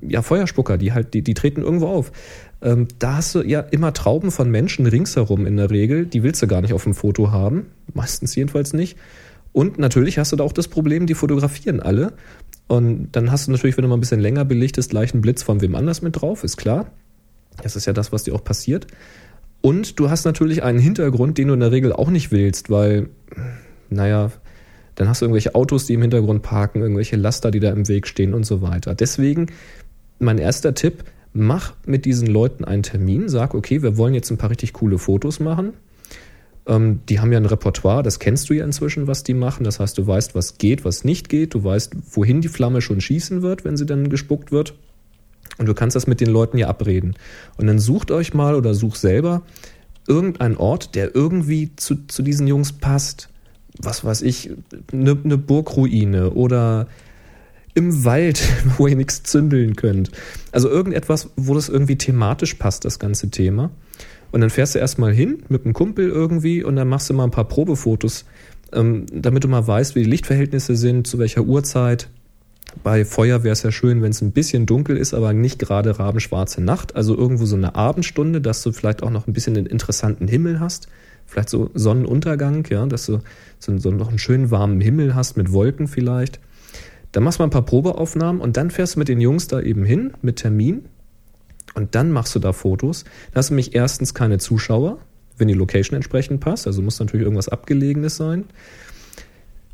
ja, Feuerspucker, die halt, die, die treten irgendwo auf. Ähm, da hast du ja immer Trauben von Menschen ringsherum in der Regel, die willst du gar nicht auf dem Foto haben. Meistens jedenfalls nicht. Und natürlich hast du da auch das Problem, die fotografieren alle. Und dann hast du natürlich, wenn du mal ein bisschen länger belichtest, gleich einen Blitz von wem anders mit drauf, ist klar. Das ist ja das, was dir auch passiert. Und du hast natürlich einen Hintergrund, den du in der Regel auch nicht willst, weil, naja, dann hast du irgendwelche Autos, die im Hintergrund parken, irgendwelche Laster, die da im Weg stehen und so weiter. Deswegen mein erster Tipp, mach mit diesen Leuten einen Termin, sag, okay, wir wollen jetzt ein paar richtig coole Fotos machen. Ähm, die haben ja ein Repertoire, das kennst du ja inzwischen, was die machen. Das heißt, du weißt, was geht, was nicht geht. Du weißt, wohin die Flamme schon schießen wird, wenn sie dann gespuckt wird. Und du kannst das mit den Leuten ja abreden. Und dann sucht euch mal oder such selber irgendeinen Ort, der irgendwie zu, zu diesen Jungs passt. Was weiß ich, eine ne Burgruine oder im Wald, (laughs) wo ihr nichts zündeln könnt. Also irgendetwas, wo das irgendwie thematisch passt, das ganze Thema. Und dann fährst du erstmal hin mit einem Kumpel irgendwie und dann machst du mal ein paar Probefotos, ähm, damit du mal weißt, wie die Lichtverhältnisse sind, zu welcher Uhrzeit, bei Feuer wäre es ja schön, wenn es ein bisschen dunkel ist, aber nicht gerade rabenschwarze Nacht. Also irgendwo so eine Abendstunde, dass du vielleicht auch noch ein bisschen einen interessanten Himmel hast. Vielleicht so Sonnenuntergang, ja, dass du so, so noch einen schönen warmen Himmel hast mit Wolken vielleicht. Dann machst du mal ein paar Probeaufnahmen und dann fährst du mit den Jungs da eben hin mit Termin und dann machst du da Fotos. Da hast du nämlich erstens keine Zuschauer, wenn die Location entsprechend passt. Also muss natürlich irgendwas Abgelegenes sein.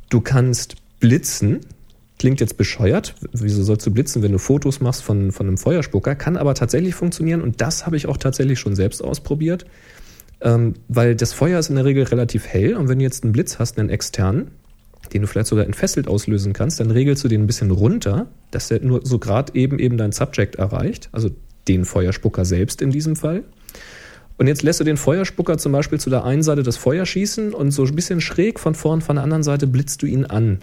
Du kannst blitzen, Klingt jetzt bescheuert. Wieso sollst du blitzen, wenn du Fotos machst von, von einem Feuerspucker? Kann aber tatsächlich funktionieren und das habe ich auch tatsächlich schon selbst ausprobiert. Ähm, weil das Feuer ist in der Regel relativ hell und wenn du jetzt einen Blitz hast, einen externen, den du vielleicht sogar entfesselt auslösen kannst, dann regelst du den ein bisschen runter, dass er nur so gerade eben eben dein Subject erreicht, also den Feuerspucker selbst in diesem Fall. Und jetzt lässt du den Feuerspucker zum Beispiel zu der einen Seite das Feuer schießen und so ein bisschen schräg von vorn von der anderen Seite blitzt du ihn an.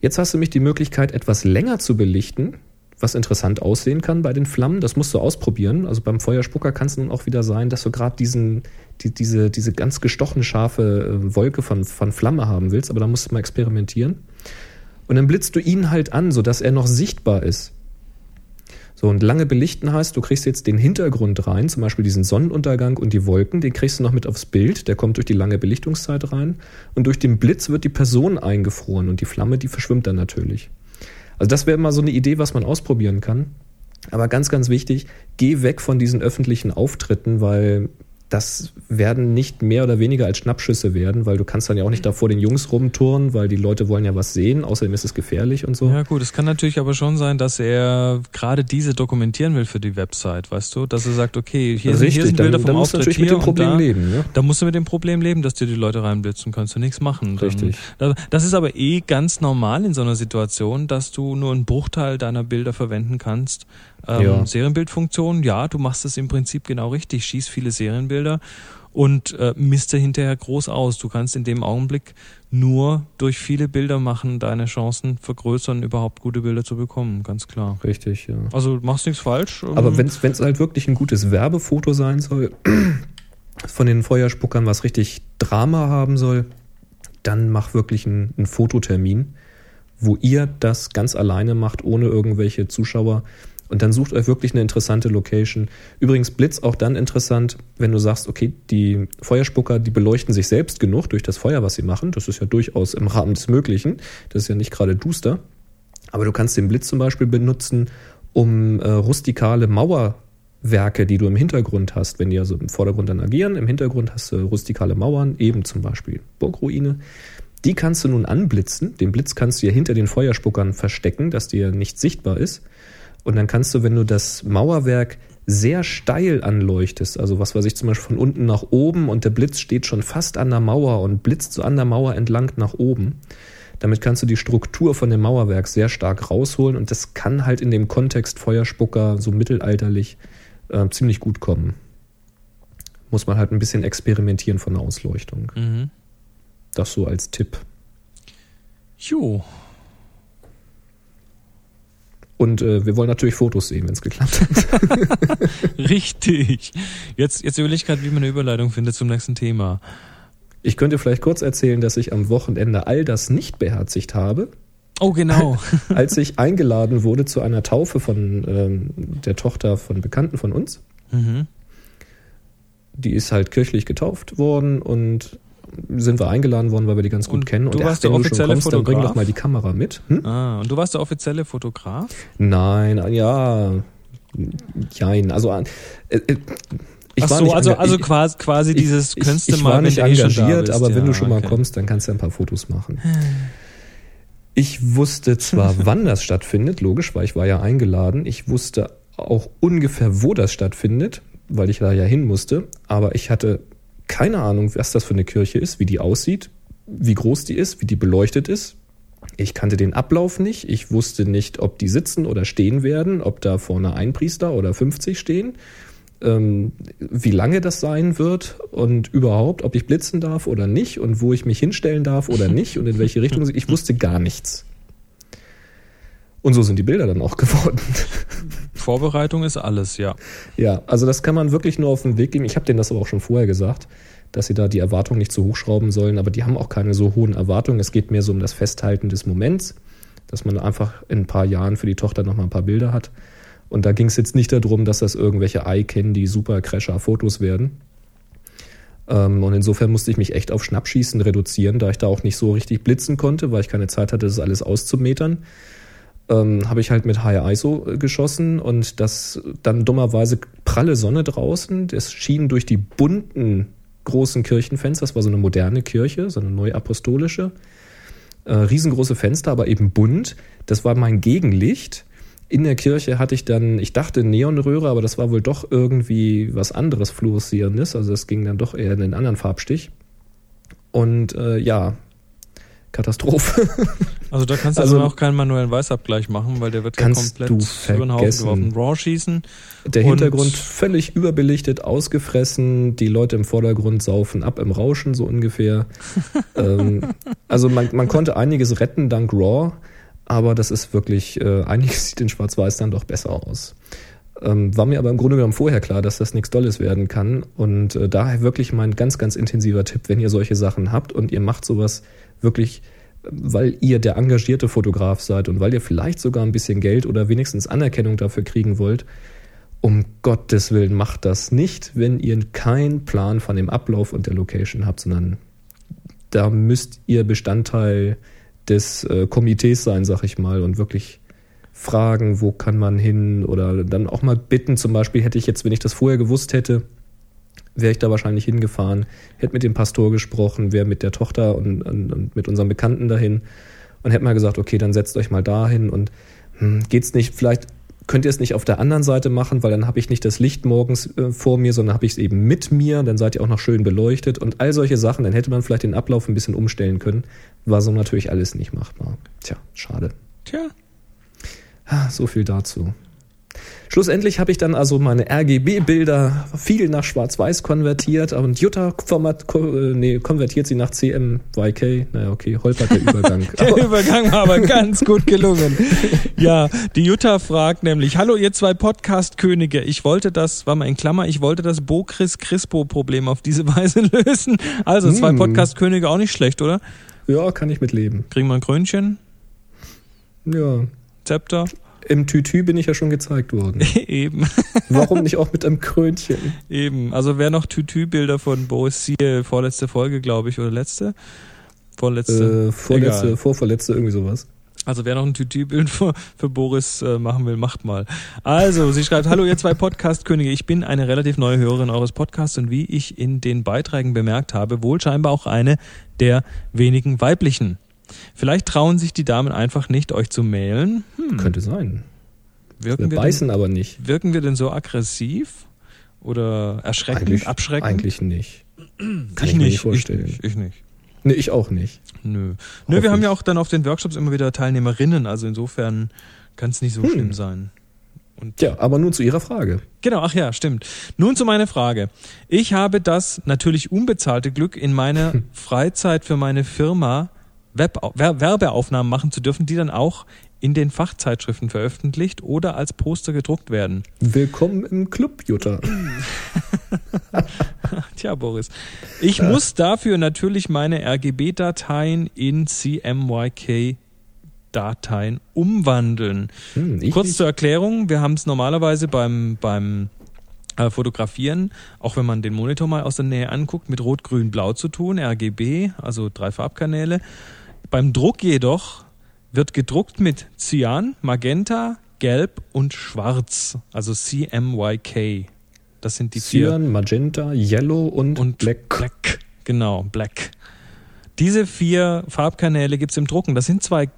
Jetzt hast du mich die Möglichkeit, etwas länger zu belichten, was interessant aussehen kann bei den Flammen. Das musst du ausprobieren. Also beim Feuerspucker kann es nun auch wieder sein, dass du gerade diesen, die, diese, diese ganz gestochene scharfe äh, Wolke von, von Flamme haben willst, aber da musst du mal experimentieren. Und dann blitzt du ihn halt an, sodass er noch sichtbar ist. So, und lange belichten heißt, du kriegst jetzt den Hintergrund rein, zum Beispiel diesen Sonnenuntergang und die Wolken, den kriegst du noch mit aufs Bild, der kommt durch die lange Belichtungszeit rein. Und durch den Blitz wird die Person eingefroren und die Flamme, die verschwimmt dann natürlich. Also das wäre mal so eine Idee, was man ausprobieren kann. Aber ganz, ganz wichtig, geh weg von diesen öffentlichen Auftritten, weil das werden nicht mehr oder weniger als Schnappschüsse werden, weil du kannst dann ja auch nicht da vor den Jungs rumturnen, weil die Leute wollen ja was sehen, außerdem ist es gefährlich und so. Ja gut, es kann natürlich aber schon sein, dass er gerade diese dokumentieren will für die Website, weißt du, dass er sagt, okay, hier, Richtig, sind, hier sind Bilder dann, vom dann musst du Auftritt natürlich mit hier dem Problem und da. leben. Ne? Da musst du mit dem Problem leben, dass dir die Leute reinblitzen, kannst du nichts machen. Dann- Richtig. Da- Das ist aber eh ganz normal in so einer Situation, dass du nur einen Bruchteil deiner Bilder verwenden kannst. Ähm, Ja. Serienbildfunktion, ja, du machst es im Prinzip genau richtig, schieß viele Serienbilder und äh, misste hinterher groß aus. Du kannst in dem Augenblick nur durch viele Bilder machen deine Chancen vergrößern, überhaupt gute Bilder zu bekommen, ganz klar. Richtig, ja. Also du machst nichts falsch. Aber ähm, wenn es halt wirklich ein gutes Werbefoto sein soll, (clears throat) von den Feuerspuckern, was richtig Drama haben soll, dann mach wirklich einen, einen Fototermin, wo ihr das ganz alleine macht, ohne irgendwelche Zuschauer. Und dann sucht euch wirklich eine interessante Location. Übrigens Blitz auch dann interessant, wenn du sagst, okay, die Feuerspucker, die beleuchten sich selbst genug durch das Feuer, was sie machen. Das ist ja durchaus im Rahmen des Möglichen. Das ist ja nicht gerade duster. Aber du kannst den Blitz zum Beispiel benutzen, um äh, rustikale Mauerwerke, die du im Hintergrund hast, wenn die also im Vordergrund dann agieren, im Hintergrund hast du rustikale Mauern, eben zum Beispiel Burgruine. Die kannst du nun anblitzen. Den Blitz kannst du ja hinter den Feuerspuckern verstecken, dass dir nicht sichtbar ist. Und dann kannst du, wenn du das Mauerwerk sehr steil anleuchtest, also was weiß ich, zum Beispiel von unten nach oben und der Blitz steht schon fast an der Mauer und blitzt so an der Mauer entlang nach oben, Damit kannst du die Struktur von dem Mauerwerk sehr stark rausholen und das kann halt in dem Kontext Feuerspucker so mittelalterlich äh, ziemlich gut kommen. Muss man halt ein bisschen experimentieren von der Ausleuchtung. Mhm. Das so als Tipp. Jo. Und äh, wir wollen natürlich Fotos sehen, wenn es geklappt hat. (laughs) Richtig. Jetzt, jetzt überlege ich gerade, wie man eine Überleitung findet zum nächsten Thema. Ich könnte vielleicht kurz erzählen, dass ich am Wochenende all das nicht beherzigt habe. Oh, genau. (laughs) Als ich eingeladen wurde zu einer Taufe von ähm, der Tochter von Bekannten von uns. Mhm. Die ist halt kirchlich getauft worden und sind wir eingeladen worden, weil wir die ganz gut Und kennen. du Und warst wenn der du schon offizielle kommst, dann bring Fotograf? doch mal die Kamera mit. Hm? Ah, und du warst der offizielle Fotograf? Nein, ja, jein. Also äh, äh, ich Ach war so, nicht also, also ich- quasi, quasi ich- dieses ich, könntest du ich mal, war wenn nicht du eh engagiert, bist. aber wenn Ja, du schon mal okay. kommst, dann kannst du ein paar Fotos machen. Ich wusste zwar, (laughs) wann das stattfindet, logisch, weil ich war ja eingeladen. Ich wusste auch ungefähr, wo das stattfindet, weil ich da ja hin musste. Aber ich hatte keine Ahnung, was das für eine Kirche ist, wie die aussieht, wie groß die ist, wie die beleuchtet ist. Ich kannte den Ablauf nicht. Ich wusste nicht, ob die sitzen oder stehen werden, ob da vorne ein Priester oder 50 stehen, ähm, wie lange das sein wird und überhaupt, ob ich blitzen darf oder nicht und wo ich mich hinstellen darf oder nicht und in welche Richtung. Ich wusste gar nichts. Und so sind die Bilder dann auch geworden. Vorbereitung ist alles, ja. Ja, also das kann man wirklich nur auf den Weg geben. Ich habe denen das aber auch schon vorher gesagt, dass sie da die Erwartungen nicht zu hochschrauben sollen, aber die haben auch keine so hohen Erwartungen. Es geht mehr so um das Festhalten des Moments, dass man einfach in ein paar Jahren für die Tochter noch mal ein paar Bilder hat. Und da ging es jetzt nicht darum, dass das irgendwelche Eye-Candy super crasher Fotos werden. Ähm, und insofern musste ich mich echt auf Schnappschießen reduzieren, da ich da auch nicht so richtig blitzen konnte, weil ich keine Zeit hatte, das alles auszumetern ähm, habe ich halt mit High ISO äh, geschossen und das dann dummerweise pralle Sonne draußen. Das schien durch die bunten großen Kirchenfenster. Das war so eine moderne Kirche, so eine neuapostolische. Äh, riesengroße Fenster, aber eben bunt. Das war mein Gegenlicht. In der Kirche hatte ich dann, ich dachte Neonröhre, aber das war wohl doch irgendwie was anderes fluoreszierendes. Also das ging dann doch eher in den anderen Farbstich. Und äh, ja, Katastrophe. (laughs) Also da kannst du Also- also auch keinen manuellen Weißabgleich machen, weil der wird ja komplett du über den Haufen vergessen. geworfen. Raw schießen. Der Und- Hintergrund völlig überbelichtet, ausgefressen, die Leute im Vordergrund saufen ab im Rauschen, so ungefähr. (laughs) ähm, also man, man konnte einiges retten dank RAW, aber das ist wirklich, äh, einiges sieht in Schwarz-Weiß dann doch besser aus. Ähm, war mir aber im Grunde genommen vorher klar, dass das nichts Dolles werden kann. Und äh, daher wirklich mein ganz, ganz intensiver Tipp, wenn ihr solche Sachen habt und ihr macht sowas wirklich, weil ihr der engagierte Fotograf seid und weil ihr vielleicht sogar ein bisschen Geld oder wenigstens Anerkennung dafür kriegen wollt, um Gottes Willen macht das nicht, wenn ihr keinen Plan von dem Ablauf und der Location habt, sondern da müsst ihr Bestandteil des äh, Komitees sein, sag ich mal, und wirklich fragen, wo kann man hin oder dann auch mal bitten. Zum Beispiel hätte ich jetzt, wenn ich das vorher gewusst hätte, wäre ich da wahrscheinlich hingefahren, hätte mit dem Pastor gesprochen, wäre mit der Tochter und, und, und mit unserem Bekannten dahin und hätte mal gesagt, okay, dann setzt euch mal dahin und hm, geht's nicht, vielleicht könnt ihr es nicht auf der anderen Seite machen, weil dann habe ich nicht das Licht morgens äh, vor mir, sondern habe ich es eben mit mir, dann seid ihr auch noch schön beleuchtet und all solche Sachen, dann hätte man vielleicht den Ablauf ein bisschen umstellen können. War so natürlich alles nicht machbar. Tja, schade. Tja. Ah, So viel dazu. Schlussendlich habe ich dann also meine RGB-Bilder viel nach Schwarz-Weiß konvertiert und Jutta format, ko, äh, nee, konvertiert sie nach CMYK. Naja, okay, holpert der (laughs) Übergang. Der Aber, Übergang war aber (laughs) ganz gut gelungen. Ja, die Jutta fragt nämlich, hallo ihr zwei Podcast-Könige, ich wollte das, war mal in Klammer, ich wollte das Bo-Chris-Crispo-Problem auf diese (laughs) Weise lösen. Also zwei Hm. Podcast-Könige auch nicht schlecht, oder? ja, kann ich mitleben. Kriegen wir ein Krönchen, Ja, Zepter? Im Tütü bin ich ja schon gezeigt worden. (laughs) Eben, Warum nicht auch mit einem Krönchen? eben. Also wer noch Tütü-Bilder von Bo ist hier, vorletzte Folge, glaube ich, oder letzte? Vorletzte. Äh, vorletzte, Egal. vorverletzte, irgendwie sowas. Also wer noch ein Tütü-Bild für, für Boris äh, machen will, macht mal. Also, sie schreibt, hallo ihr zwei Podcast-Könige, ich bin eine relativ neue Hörerin eures Podcasts und wie ich in den Beiträgen bemerkt habe, wohl scheinbar auch eine der wenigen weiblichen. Vielleicht trauen sich die Damen einfach nicht, euch zu mailen. Hm, Könnte sein. Wir wirken, wir beißen aber nicht. denn, wirken wir denn so aggressiv oder erschreckend, Eigentlich, abschreckend? eigentlich nicht. Kann ich, ich, mir nicht, nicht vorstellen. Ich nicht, ich nicht. Nee, ich auch nicht. Nö. Nö, wir haben ja auch dann auf den Workshops immer wieder Teilnehmerinnen, also insofern kann es nicht so hm. schlimm sein. Und ja, aber nun zu Ihrer Frage. Genau, ach ja, stimmt. Nun zu meiner Frage. Ich habe das natürlich unbezahlte Glück, in meiner (laughs) Freizeit für meine Firma Web Werbeaufnahmen machen zu dürfen, die dann auch in den Fachzeitschriften veröffentlicht oder als Poster gedruckt werden. Willkommen im Club, Jutta. (laughs) Tja, Boris. Ich ja. muss dafür natürlich meine RGB-Dateien in CMYK Dateien umwandeln. Hm, Kurz nicht. zur Erklärung, wir haben es normalerweise beim, beim äh, Fotografieren, auch wenn man den Monitor mal aus der Nähe anguckt, mit Rot, Grün, Blau zu tun, RGB, also drei Farbkanäle. Beim Druck jedoch wird gedruckt mit Cyan, Magenta, Gelb und Schwarz, also CMYK. Das sind die Cyan, vier. Magenta, Yellow und, und Black. Black. Genau, Black. Diese vier Farbkanäle gibt es im Drucken. Das sind zwei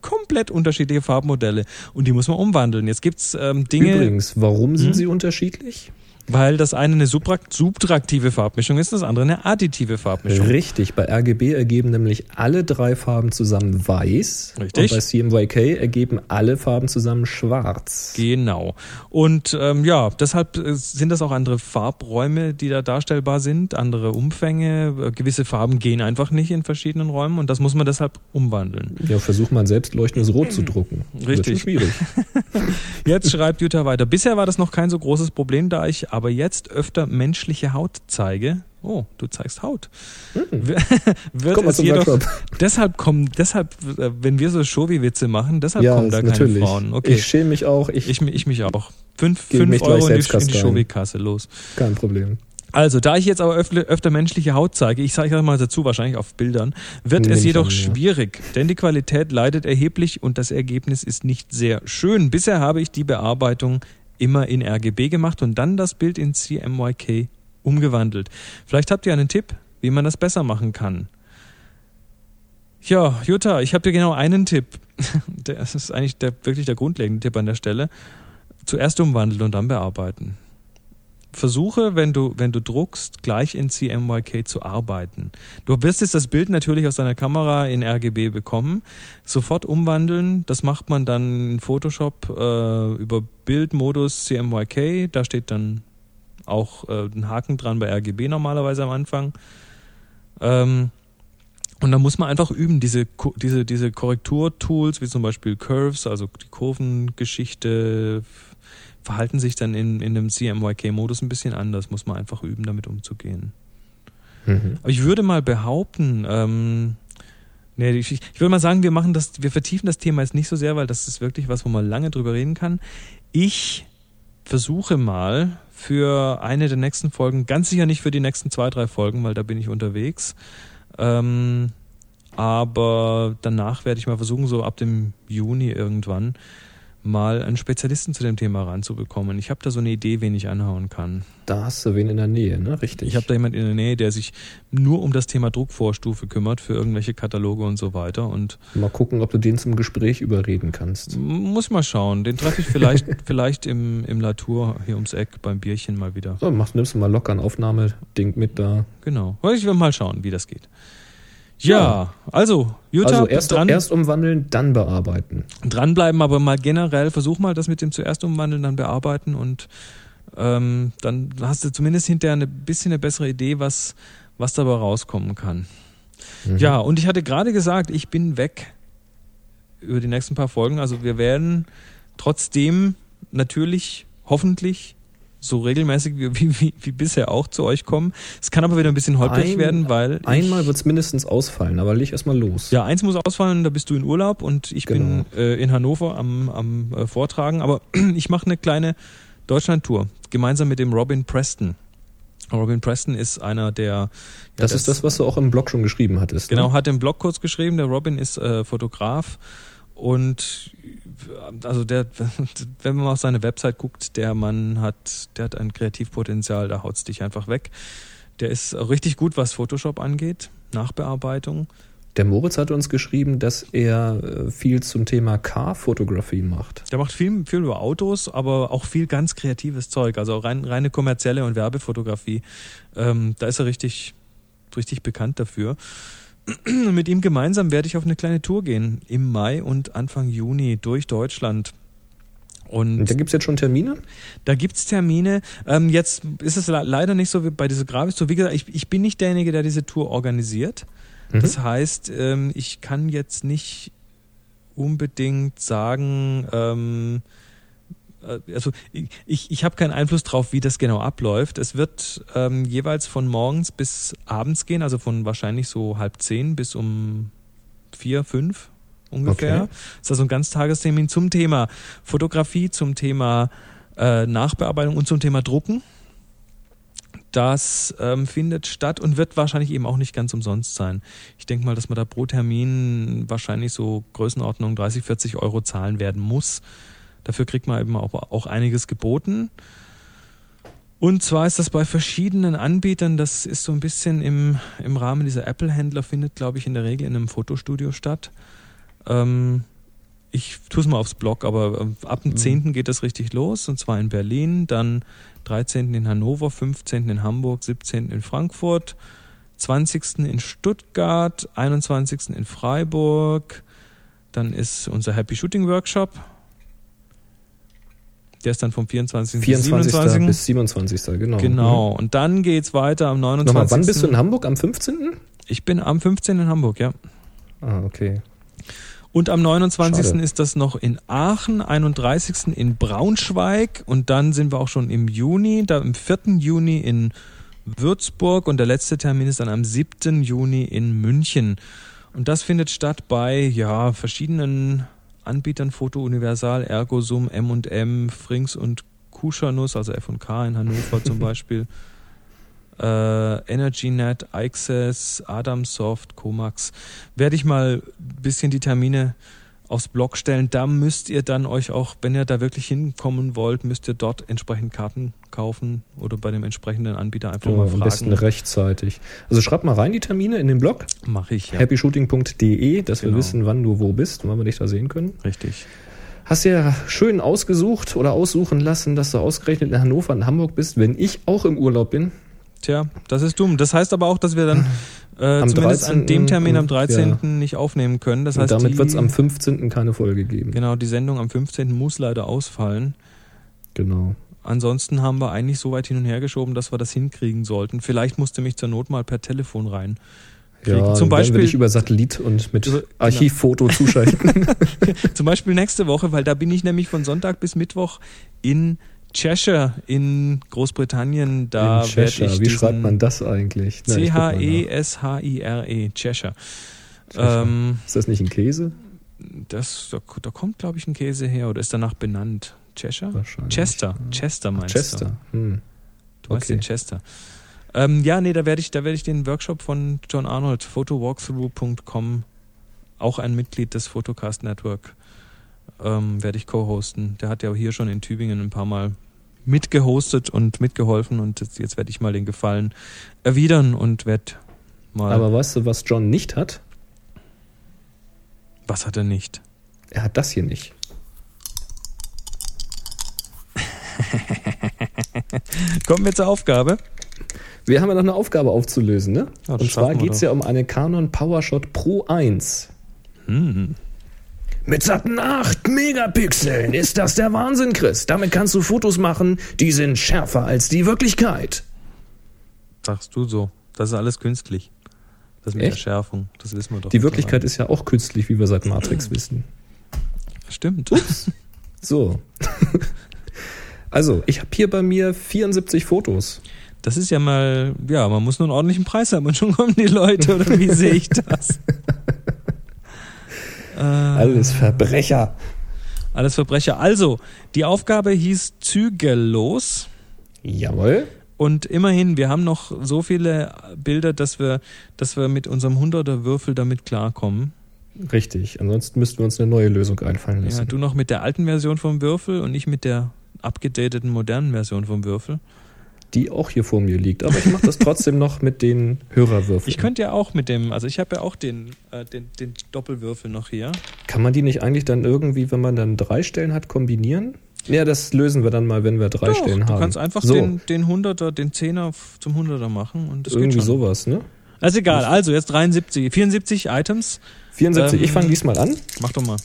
komplett unterschiedliche Farbmodelle und die muss man umwandeln. Jetzt gibt's ähm, Dinge. Übrigens, warum sind hm? sie unterschiedlich? Weil das eine eine subtraktive Farbmischung ist, das andere eine additive Farbmischung. Richtig, bei RGB ergeben nämlich alle drei Farben zusammen weiß. Richtig. Und bei CMYK ergeben alle Farben zusammen schwarz. Genau. Und ähm, ja, deshalb äh, sind das auch andere Farbräume, die da darstellbar sind, andere Umfänge. Äh, gewisse Farben gehen einfach nicht in verschiedenen Räumen und das muss man deshalb umwandeln. Ja, versuch mal ein selbstleuchtendes Rot zu drucken. Richtig. schwierig. (laughs) Jetzt schreibt Jutta weiter. Bisher war das noch kein so großes Problem, da ich aber jetzt öfter menschliche Haut zeige, oh, du zeigst Haut. Mhm. (laughs) Wird Komm es jedoch, (laughs) deshalb kommen, deshalb, äh, wenn wir so Showy-Witze machen, deshalb ja, kommen da keine Frauen. Okay. Ich schäme mich auch. Ich, ich, ich mich auch. Fünf, fünf Euro in die, in die Showy-Kasse, los. Kein Problem. Also, da ich jetzt aber öfter, öfter menschliche Haut zeige, ich sage mal dazu, wahrscheinlich auf Bildern, wird Nehm es jedoch an, ja. schwierig, denn die Qualität leidet erheblich und das Ergebnis ist nicht sehr schön. Bisher habe ich die Bearbeitung immer in RGB gemacht und dann das Bild in CMYK umgewandelt. Vielleicht habt ihr einen Tipp, wie man das besser machen kann. Ja, Jutta, ich habe dir genau einen Tipp. (laughs) Das ist eigentlich der, wirklich der grundlegende Tipp an der Stelle. Zuerst umwandeln und dann bearbeiten versuche, wenn du, wenn du druckst, gleich in CMYK zu arbeiten. Du wirst jetzt das Bild natürlich aus deiner Kamera in RGB bekommen, sofort umwandeln. Das macht man dann in Photoshop äh, über Bildmodus CMYK. Da steht dann auch äh, ein Haken dran bei RGB normalerweise am Anfang. Ähm, und da muss man einfach üben, diese, diese, diese Korrekturtools, wie zum Beispiel Curves, also die Kurvengeschichte, verhalten sich dann in, in einem CMYK-Modus ein bisschen anders, muss man einfach üben, damit umzugehen. Mhm. Aber ich würde mal behaupten, ähm, nee, ich, ich würde mal sagen, wir machen das, wir vertiefen das Thema jetzt nicht so sehr, weil das ist wirklich was, wo man lange drüber reden kann. Ich versuche mal für eine der nächsten Folgen, ganz sicher nicht für die nächsten zwei, drei Folgen, weil da bin ich unterwegs. Ähm, aber danach werde ich mal versuchen, so ab dem Juni irgendwann, mal einen Spezialisten zu dem Thema ranzubekommen. Ich habe da so eine Idee, wen ich anhauen kann. Da hast du wen in der Nähe, ne? Richtig. Ich habe da jemand in der Nähe, der sich nur um das Thema Druckvorstufe kümmert für irgendwelche Kataloge und so weiter. Und mal gucken, ob du den zum Gespräch überreden kannst. Muss mal schauen. Den treffe ich vielleicht, (laughs) vielleicht im, im Latour hier ums Eck beim Bierchen mal wieder. So, machst, nimmst du mal locker ein Aufnahmeding mit da. Genau. Ich will mal schauen, wie das geht. Ja, also, Jutta, also erst, dran, erst umwandeln, dann bearbeiten. Dranbleiben, aber mal generell, versuch mal das mit dem zuerst umwandeln, dann bearbeiten und ähm, dann hast du zumindest hinterher ein bisschen eine bessere Idee, was, was dabei rauskommen kann. Mhm. Ja, und ich hatte gerade gesagt, ich bin weg über die nächsten paar Folgen. Also wir werden trotzdem natürlich hoffentlich so regelmäßig wie, wie, wie bisher auch zu euch kommen. Es kann aber wieder ein bisschen holprig ein, werden, weil. Einmal wird es mindestens ausfallen, aber leg erstmal los. Ja, eins muss ausfallen, da bist du in Urlaub und ich genau. bin äh, in Hannover am, am äh, Vortragen. Aber (clears throat) ich mache eine kleine Deutschland-Tour, gemeinsam mit dem Robin Preston. Robin Preston ist einer der. Ja, das, das, ist das, was du auch im Blog schon geschrieben hattest. Ne? Genau, ne? hat im Blog kurz geschrieben. Der Robin ist äh, Fotograf und also der, (laughs) wenn man auf seine Website guckt, der Mann hat, der hat ein Kreativpotenzial, da haut's dich einfach weg. Der ist richtig gut, was Photoshop angeht, Nachbearbeitung. Der Moritz hat uns geschrieben, dass er äh, viel zum Thema Car-Fotografie macht. Der macht viel, viel über Autos, aber auch viel ganz kreatives Zeug, also rein, reine kommerzielle und Werbefotografie. Ähm, da ist er richtig, richtig bekannt dafür. Mit ihm gemeinsam werde ich auf eine kleine Tour gehen im Mai und Anfang Juni durch Deutschland. Und, Und da gibt's jetzt schon Termine? da gibt's Termine. Ähm, jetzt ist es le- leider nicht so wie bei dieser Gravis. So wie gesagt, ich, ich bin nicht derjenige, der diese Tour organisiert. Mhm. Das heißt, ähm, ich kann jetzt nicht unbedingt sagen, ähm, äh, also ich, ich, ich habe keinen Einfluss drauf, wie das genau abläuft. Es wird ähm, jeweils von morgens bis abends gehen, also von wahrscheinlich so halb zehn bis um vier, fünf ungefähr. Okay. Das ist also ein Ganztagestermin zum Thema Fotografie, zum Thema äh, Nachbearbeitung und zum Thema Drucken. Das ähm, findet statt und wird wahrscheinlich eben auch nicht ganz umsonst sein. Ich denke mal, dass man da pro Termin wahrscheinlich so Größenordnung 30, 40 Euro zahlen werden muss. Dafür kriegt man eben auch, auch einiges geboten. Und zwar ist das bei verschiedenen Anbietern, das ist so ein bisschen im, im Rahmen dieser Apple-Händler, findet, glaube ich, in der Regel in einem Fotostudio statt. Ähm, ich tue es mal aufs Blog, aber ähm, ab dem 10. geht das richtig los, und zwar in Berlin, dann 13. in Hannover, 15. in Hamburg, 17. in Frankfurt, 20. in Stuttgart, 21. in Freiburg, dann ist unser Happy Shooting Workshop. Der ist dann vom 24. bis 24. 27. bis 27. Genau. Genau. Und dann geht's weiter am 29. Nochmal, wann bist du in Hamburg? Am 15.? Ich bin am 15. in Hamburg, ja. Ah, okay. Und am 29. Schade. ist das noch in Aachen, 31. in Braunschweig und dann sind wir auch schon im Juni, da am 4. Juni in Würzburg und der letzte Termin ist dann am 7. Juni in München. Und das findet statt bei ja, verschiedenen Anbietern, Foto Universal, Ergosum, M&M, Frings und Kuschanus, also F&K in Hannover zum (laughs) Beispiel, äh, EnergyNet, Access, Adamsoft, Comax. Werde ich mal ein bisschen die Termine aufs Blog stellen. Da müsst ihr dann euch auch, wenn ihr da wirklich hinkommen wollt, müsst ihr dort entsprechend Karten kaufen oder bei dem entsprechenden Anbieter einfach Ja, mal am besten fragen. rechtzeitig. Also schreib mal rein die Termine in den Blog. Mache ich, ja. happyshooting.de, dass wir Genau. wissen, wann du wo bist und wann wir dich da sehen können. Richtig. Hast ja schön ausgesucht oder aussuchen lassen, dass du ausgerechnet in Hannover und Hamburg bist, wenn ich auch im Urlaub bin. Tja, das ist dumm. Das heißt aber auch, dass wir dann (laughs) äh, Am zumindest 13. an dem Termin am und- 13. nicht aufnehmen können. Das und heißt, damit die, wird es am 15. keine Folge geben. genau, die Sendung am 15. muss leider ausfallen. Genau. Ansonsten haben wir eigentlich so weit hin und her geschoben, dass wir das hinkriegen sollten. Vielleicht musste mich zur Not mal per Telefon rein. kriegen. Ja, Zum Beispiel- dich über Satellit und mit Über- Archivfoto (laughs) zuschalten. Zum Beispiel nächste Woche, weil da bin ich nämlich von Sonntag bis Mittwoch in Cheshire in Großbritannien. Da in Cheshire. Wie schreibt man das eigentlich? Mal nach. C-H-E-S-H-I-R-E, Cheshire. Cheshire. Ähm, Ist das nicht ein Käse? das, da, da kommt, glaube ich, ein Käse her oder ist danach benannt. Cheshire? Wahrscheinlich. Chester. Chester meinst Chester. Hm. du. Du meinst Okay. den Chester. Ähm, ja, nee, da werde ich, da werde ich den Workshop von John Arnold, photowalkthrough.com, auch ein Mitglied des Photocast Network, ähm, werde ich co-hosten. Der hat ja hier schon in Tübingen ein paar Mal mitgehostet und mitgeholfen und jetzt, jetzt werde ich mal den Gefallen erwidern und werde mal. Aber weißt du, was John nicht hat? was hat er nicht? Er hat das hier nicht. (laughs) Kommen wir zur Aufgabe. Wir haben ja noch eine Aufgabe aufzulösen, ne? Ja, Und zwar geht es ja um eine Canon PowerShot Pro 1. Hm. Mit satten 8 Megapixeln ist das der Wahnsinn, Chris. Damit kannst du Fotos machen, die sind schärfer als die Wirklichkeit. Sagst du so. Das ist alles künstlich. Das mit Echt? der Schärfung, das wissen wir doch. Die Wirklichkeit ist ja auch künstlich, wie wir seit Matrix (clears throat) wissen. Stimmt. So. (laughs) Also, ich habe hier bei mir 74 Fotos. Das ist ja mal, ja, man muss nur einen ordentlichen Preis haben und schon kommen die Leute, oder wie sehe ich das? (laughs) äh, Alles Verbrecher. alles Verbrecher. Also, die Aufgabe hieß zügellos. Jawohl. Und immerhin, wir haben noch so viele Bilder, dass wir, dass wir mit unserem 100er Würfel damit klarkommen. Richtig. Ansonsten müssten wir uns eine neue Lösung einfallen Ja, lassen. du noch mit der alten Version vom Würfel und ich mit der abgedateten modernen Version vom Würfel. Die auch hier vor mir liegt. Aber ich mache das trotzdem noch mit den Hörerwürfeln. Ich könnte ja auch mit dem, also ich habe ja auch den, äh, den, den Doppelwürfel noch hier. Kann man die nicht eigentlich dann irgendwie, wenn man dann drei Stellen hat, kombinieren? Ja, das lösen wir dann mal, wenn wir drei Doch, Stellen du haben. kannst einfach so, den, den 100er, den 10er f- zum 100er machen und das irgendwie sowas, ne? Also egal, also jetzt 73, 74 Items. 74, Ähm, ich fange diesmal an. Mach doch mal.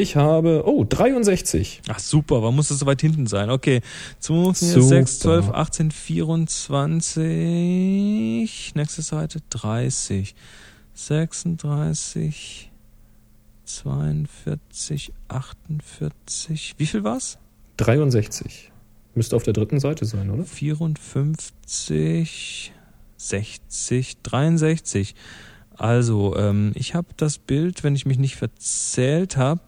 Ich habe, oh, 63. Ach super, warum muss das so weit hinten sein? Okay. 2, 4, Super. 6, 12, 18, 24. Nächste Seite 30. 36, 42, 48. Wie viel war's? 63. Müsste auf der dritten Seite sein, oder? 54, 60, 63. Also, ähm, ich habe das Bild, wenn ich mich nicht verzählt habe,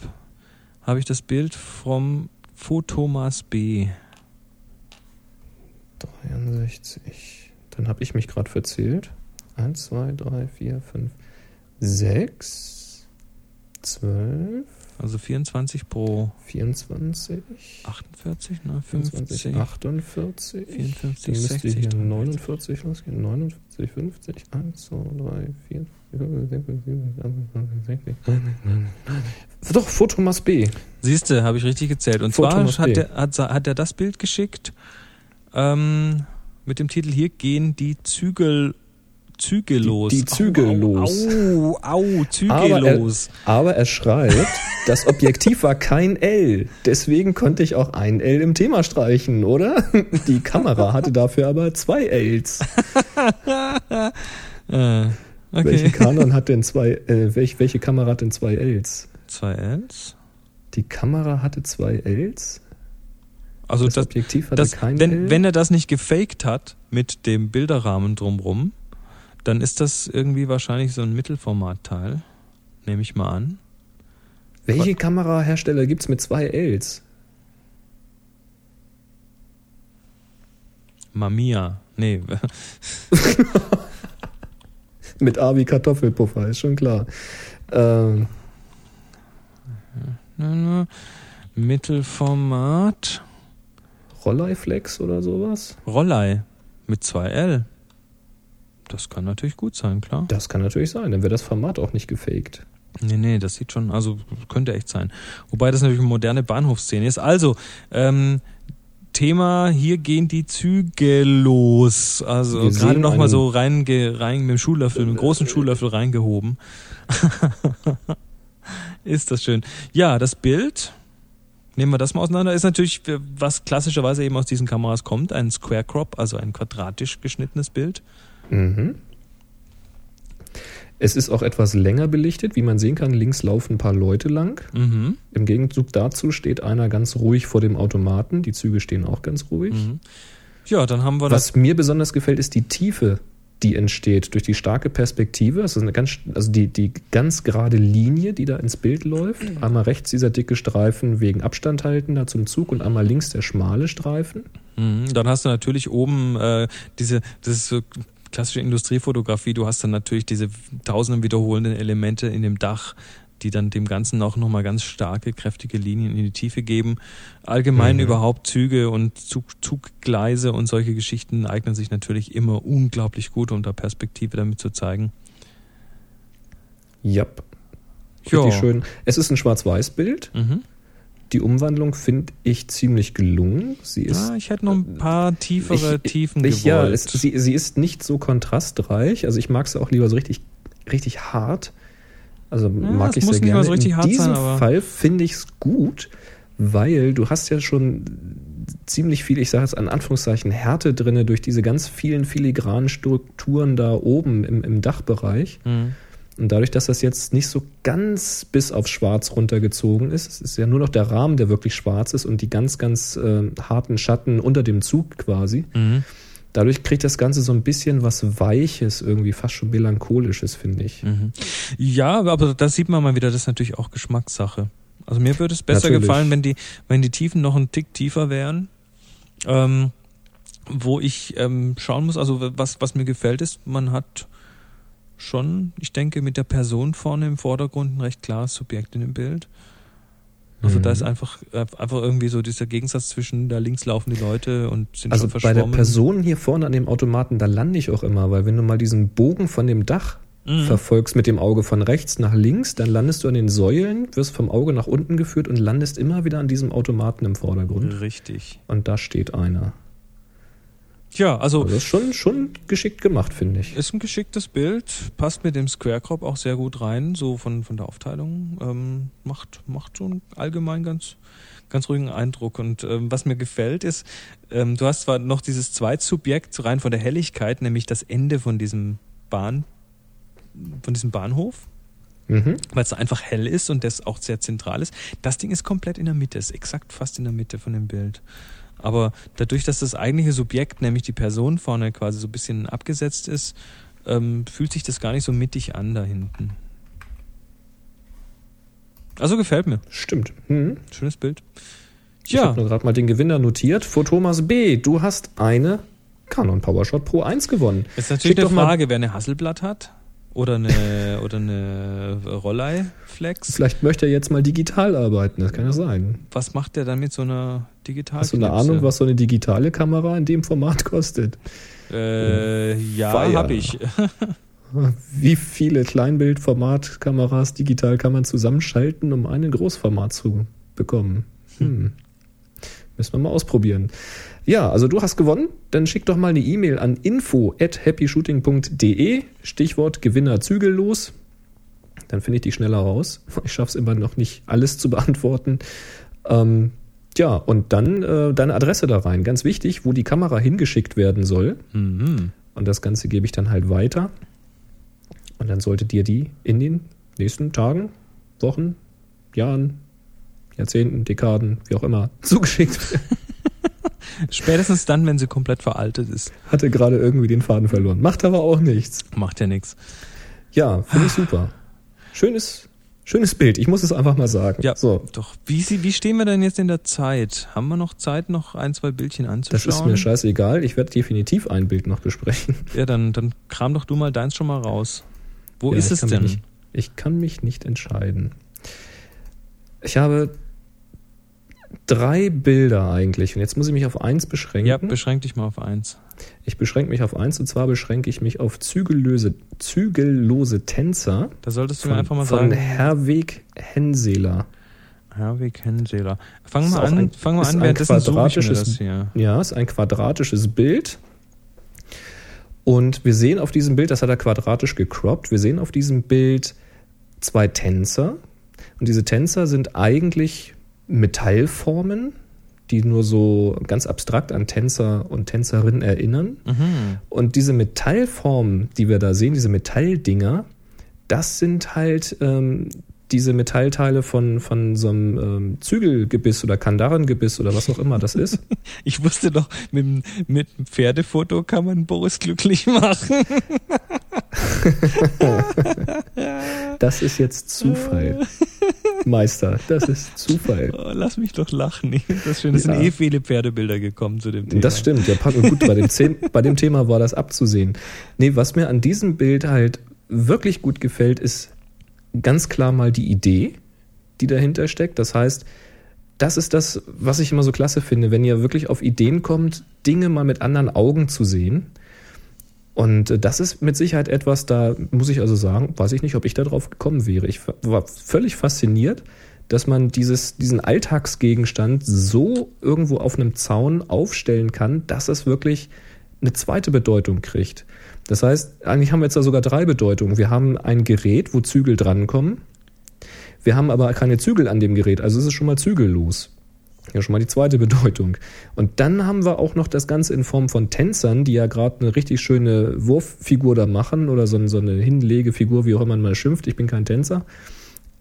habe ich das Bild vom Fotomas B. 63. Dann habe ich mich gerade verzählt. 1, 2, 3, 4, 5, 6, 12, Also 24 pro 24, 48, ne? 25, 50. 48. 54, Dann müsste 60, hier 53. 49 losgehen. 49, 50, 1, 2, 3, 4, 5, 6, 7, 8, 60. Doch, Fotomas B. Siehste, habe ich richtig gezählt. Und Fotomas zwar hat der, hat, hat er das Bild geschickt ähm, mit dem Titel Hier gehen die Zügel Züge los. die Züge au. Au, au, Züge Aber er-. Aber er schreibt, (laughs) das Objektiv war kein L. Deswegen konnte ich auch ein L im Thema streichen, oder? (laughs) Die Kamera hatte dafür aber zwei Ls. (laughs) Äh, Welche okay. Canon hat denn zwei, äh, welch, welche Kamera hat denn zwei Ls? Zwei Ls. Die Kamera hatte zwei Ls? Also Das, das, Objektiv hatte das, kein wenn, L? wenn er das nicht gefaked hat mit dem Bilderrahmen drumrum, dann ist das irgendwie wahrscheinlich so ein Mittelformatteil. Nehme ich mal an. welche Kamerahersteller gibt's mit zwei Ls? Mamiya. Nee, (laughs) Mit A wie Kartoffelpuffer, ist schon klar. Ähm, Mittelformat. Rolleiflex oder sowas? Rollei mit zwei L. Das kann natürlich gut sein, klar. Das kann natürlich sein, dann wäre das Format auch nicht gefaked. Nee, nee, das sieht schon, also könnte echt sein. Wobei das natürlich eine moderne Bahnhofsszene ist. Also, ähm, Thema, hier gehen die Züge los. Also gerade sehen noch mal einen- so rein, rein mit dem Schuhlöffel, mit dem großen Schuhlöffel reingehoben. (laughs) ist das schön. Ja, das Bild, nehmen wir das mal auseinander, ist natürlich, was klassischerweise eben aus diesen Kameras kommt, ein Square Crop, also ein quadratisch geschnittenes Bild. Mhm. Es ist auch etwas länger belichtet. Wie man sehen kann, links laufen ein paar Leute lang. Mhm. Im Gegenzug dazu steht einer ganz ruhig vor dem Automaten. Die Züge stehen auch ganz ruhig. Mhm. Ja, dann haben wir das. Was mir besonders gefällt, ist die Tiefe, die entsteht durch die starke Perspektive. Das ist eine ganz, also die, die ganz gerade Linie, die da ins Bild läuft. Einmal rechts dieser dicke Streifen wegen Abstand halten da zum Zug und einmal links der schmale Streifen. Mhm, Dann hast du natürlich oben äh, diese, das klassische Industriefotografie, du hast dann natürlich diese tausenden wiederholenden Elemente in dem Dach, die dann dem Ganzen auch nochmal ganz starke, kräftige Linien in die Tiefe geben. Allgemein Mhm. überhaupt Züge und Zug, Zuggleise und solche Geschichten eignen sich natürlich immer unglaublich gut, um da Perspektive damit zu zeigen. Ja. Ja. Richtig schön. Es ist ein Schwarz-Weiß-Bild. Mhm. Die Umwandlung finde ich ziemlich gelungen. Sie ist Ja, ich hätte noch ein paar tiefere Ich- Tiefen ich, ja, gewollt. es, sie, sie ist nicht so kontrastreich. Also ich mag sie auch lieber so richtig, richtig hart. Also mag es ich muss sehr gerne. so richtig In hart diesem sein, Fall finde ich es gut, weil du hast ja schon ziemlich viel, ich sage jetzt an Anführungszeichen, Härte drinne durch diese ganz vielen filigranen Strukturen da oben im, im Dachbereich. Mhm. Und dadurch, dass das jetzt nicht so ganz bis auf schwarz runtergezogen ist, es ist ja nur noch der Rahmen, der wirklich schwarz ist und die ganz, ganz äh, harten Schatten unter dem Zug quasi. Mhm. Dadurch kriegt das Ganze so ein bisschen was Weiches, irgendwie fast schon melancholisches, finde ich. Mhm. Ja, aber das sieht man mal wieder, das ist natürlich auch Geschmackssache. Also mir würde es besser Natürlich. gefallen, wenn die, wenn die Tiefen noch ein Tick tiefer wären. Ähm, wo ich ähm, schauen muss, also was, was mir gefällt ist, man hat schon, ich denke, mit der Person vorne im Vordergrund ein recht klares Subjekt in dem Bild. Also Mhm. da ist einfach, äh, einfach irgendwie so dieser Gegensatz zwischen da links laufen die Leute und sind Also schon bei verschwommen. der Person hier vorne an dem Automaten, da lande ich auch immer, weil wenn du mal diesen Bogen von dem Dach Mhm. verfolgst mit dem Auge von rechts nach links, dann landest du an den Säulen, wirst vom Auge nach unten geführt und landest immer wieder an diesem Automaten im Vordergrund. Richtig. Und da steht einer. Ja, also Also das ist schon, schon geschickt gemacht, finde ich. ist ein geschicktes Bild, passt mit dem Square Crop auch sehr gut rein, so von, von der Aufteilung. Ähm, macht, macht so einen allgemein ganz, ganz ruhigen Eindruck. Und ähm, was mir gefällt ist, ähm, du hast zwar noch dieses Zweitsubjekt rein von der Helligkeit, nämlich das Ende von diesem Bahn, von diesem Bahnhof, Mhm. weil es einfach hell ist und das auch sehr zentral ist. Das Ding ist komplett in der Mitte, ist exakt fast in der Mitte von dem Bild. Aber dadurch, dass das eigentliche Subjekt, nämlich die Person vorne quasi so ein bisschen abgesetzt ist, ähm, fühlt sich das gar nicht so mittig an da hinten. Also gefällt mir. Stimmt. Mhm. Schönes Bild. Ich Ja, habe nur gerade mal den Gewinner notiert. Vor Thomas B. Du hast eine Canon PowerShot Pro 1 gewonnen. ist natürlich Schick eine Frage, wer eine Hasselblatt hat oder eine oder eine Rollei Flex. Vielleicht möchte er jetzt mal digital arbeiten, das kann ja sein. Was macht der dann mit so einer digital Hast du eine Ahnung, was so eine digitale Kamera in dem Format kostet? Äh, ja, habe ich. (laughs) Wie viele Kleinbildformatkameras digital kann man zusammenschalten, um einen Großformat zu bekommen? Hm. Müssen wir mal ausprobieren. Ja, also du hast gewonnen. Dann schick doch mal eine E-Mail an info at happyshooting.de. Stichwort Gewinner zügellos. Dann finde ich die schneller raus. Ich schaffe es immer noch nicht, alles zu beantworten. Ähm, ja, und dann äh, deine Adresse da rein. Ganz wichtig, wo die Kamera hingeschickt werden soll. Mhm. Und das Ganze gebe ich dann halt weiter. Und dann sollte dir die in den nächsten Tagen, Wochen, Jahren, Jahrzehnten, Dekaden, wie auch immer, (laughs) zugeschickt werden. Spätestens dann, wenn sie komplett veraltet ist. Hatte gerade irgendwie den Faden verloren. Macht aber auch nichts. Macht ja nichts. Ja, finde ich super. Schönes, schönes Bild. Ich muss es einfach mal sagen. Ja, So, doch. Wie, wie stehen wir denn jetzt in der Zeit? Haben wir noch Zeit, noch ein, zwei Bildchen das anzuschauen? ist mir scheißegal. Ich werde definitiv ein Bild noch besprechen. Ja, dann, dann kram doch du mal deins schon mal raus. Wo Ja, ist es denn? Nicht, ich kann mich nicht entscheiden. Ich habe drei Bilder eigentlich. Und jetzt muss ich mich auf eins beschränken. Ja, beschränk dich mal auf eins. Ich beschränke mich auf eins und zwar beschränke ich mich auf zügellose, zügellose Tänzer Da solltest du von, mir einfach mal von sagen. Herweg Henseler. Herweg Henseler. Fang mal an, ein- fang mal ist an, ein währenddessen suche ich mir quadratisches- das hier. Ja, ist ein quadratisches Bild. Und wir sehen auf diesem Bild, das hat er quadratisch gecroppt, wir sehen auf diesem Bild zwei Tänzer. Und diese Tänzer sind eigentlich Metallformen, die nur so ganz abstrakt an Tänzer und Tänzerinnen erinnern. Mhm. Und diese Metallformen, die wir da sehen, diese Metalldinger, das sind halt ähm, diese Metallteile von, von so einem ähm, Zügelgebiss oder Kandarengebiss oder was auch immer das ist. (laughs) Ich wusste doch, mit, mit dem Pferdefoto kann man Boris glücklich machen. (laughs) Das ist jetzt Zufall. Meister, das ist Zufall. Oh, lass mich doch lachen. Das, schön. es Ja. sind eh viele Pferdebilder gekommen zu dem Thema. Das stimmt, ja, gut, bei dem, bei dem Thema war das abzusehen. Nee, was mir an diesem Bild halt wirklich gut gefällt, ist ganz klar mal die Idee, die dahinter steckt. Das heißt, das ist das, was ich immer so klasse finde, wenn ihr wirklich auf Ideen kommt, Dinge mal mit anderen Augen zu sehen. Und äh, das ist mit Sicherheit etwas, da muss ich also sagen, weiß ich nicht, ob ich da drauf gekommen wäre. Ich war völlig fasziniert, dass man dieses, diesen Alltagsgegenstand so irgendwo auf einem Zaun aufstellen kann, dass es wirklich eine zweite Bedeutung kriegt. Das heißt, eigentlich haben wir jetzt da sogar drei Bedeutungen. Wir haben ein Gerät, wo Zügel drankommen. Wir haben aber keine Zügel an dem Gerät, also ist es schon mal zügellos. Ja, schon mal die zweite Bedeutung. Und dann haben wir auch noch das Ganze in Form von Tänzern, die ja gerade eine richtig schöne Wurffigur da machen oder so, so eine Hinlegefigur, wie auch immer man mal schimpft. Ich bin kein Tänzer.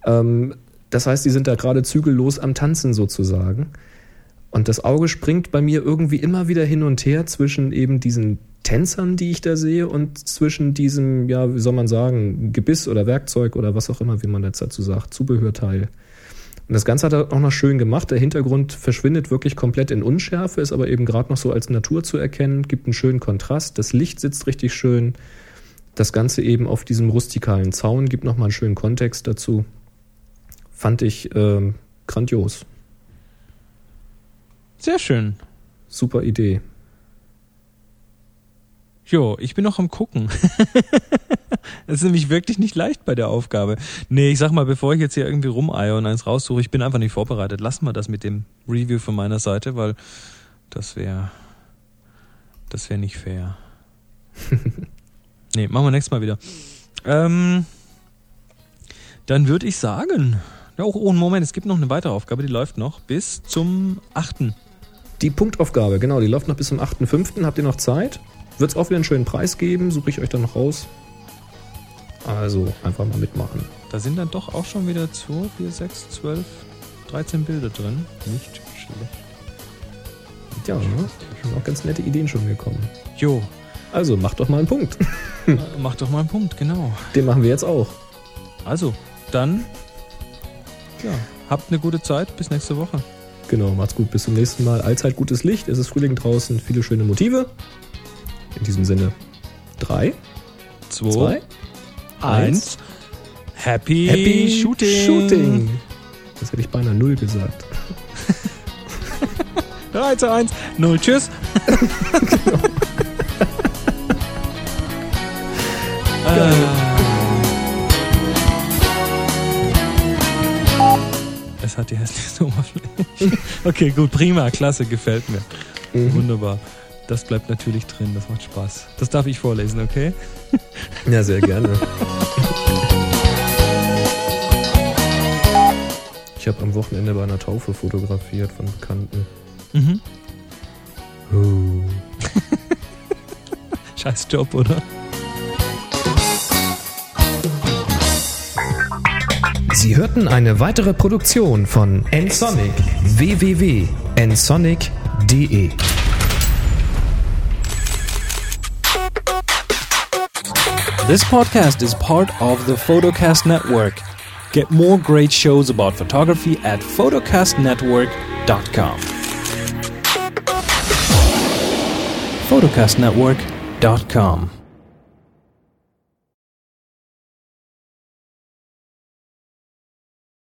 Ähm, das heißt, die sind da gerade zügellos am Tanzen sozusagen. Und das Auge springt bei mir irgendwie immer wieder hin und her zwischen eben diesen Tänzern, die ich da sehe, und zwischen diesem, ja, wie soll man sagen, Gebiss oder Werkzeug oder was auch immer, wie man jetzt dazu sagt, Zubehörteil. Und das Ganze hat er auch noch schön gemacht. Der Hintergrund verschwindet wirklich komplett in Unschärfe, ist aber eben gerade noch so als Natur zu erkennen, gibt einen schönen Kontrast. Das Licht sitzt richtig schön. Das Ganze eben auf diesem rustikalen Zaun gibt nochmal einen schönen Kontext dazu. Fand ich ähm, grandios. Sehr schön. Super Idee. Jo, ich bin noch am gucken. (laughs) Es ist nämlich wirklich nicht leicht bei der Aufgabe. Nee, ich sag mal, bevor ich jetzt hier irgendwie rumeier und eins raussuche, ich bin einfach nicht vorbereitet. Lassen wir das mit dem Review von meiner Seite, weil das wäre Das wäre nicht fair. (laughs) nee, machen wir nächstes Mal wieder. Ähm, dann würde ich sagen, ja, oh, oh, Moment, es gibt noch eine weitere Aufgabe, die läuft noch bis zum 8. Die Punktaufgabe, genau, die läuft noch bis zum 8.5. Habt ihr noch Zeit? Wird es auch wieder einen schönen Preis geben, suche ich euch dann noch raus. Also einfach mal mitmachen. Da sind dann doch auch schon wieder 2, 4, 6, 12, 13 Bilder drin. Nicht schlecht. Ja, ne? sind auch ganz nette Ideen schon gekommen. Jo, Also macht doch mal einen Punkt. (laughs) äh, mach doch mal einen Punkt, genau. Den machen wir jetzt auch. Also, dann, ja, habt eine gute Zeit. Bis nächste Woche. Genau, macht's gut. Bis zum nächsten Mal. Allzeit gutes Licht. Es ist Frühling draußen. Viele schöne Motive. In diesem Sinne. Drei, 2, zwei, 1. Happy, Happy Shooting. Shooting. Das hätte ich beinahe null gesagt. (laughs) 3 zu 1. 0. Tschüss. Ah. (laughs) Es hat die hässlichste Oberfläche. (laughs) Okay, gut, prima, klasse, gefällt mir. Mhm. Wunderbar. Das bleibt natürlich drin, das macht Spaß. Das darf ich vorlesen, okay? (laughs) Ja, sehr gerne. Ich habe am Wochenende bei einer Taufe fotografiert von Bekannten. Mhm. Oh. (laughs) Scheiß Job, oder? Sie hörten eine weitere Produktion von nsonic www.nsonic.de This podcast is part of the Photocast Network. Get more great shows about photography at photocastnetwork.com. photocastnetwork.com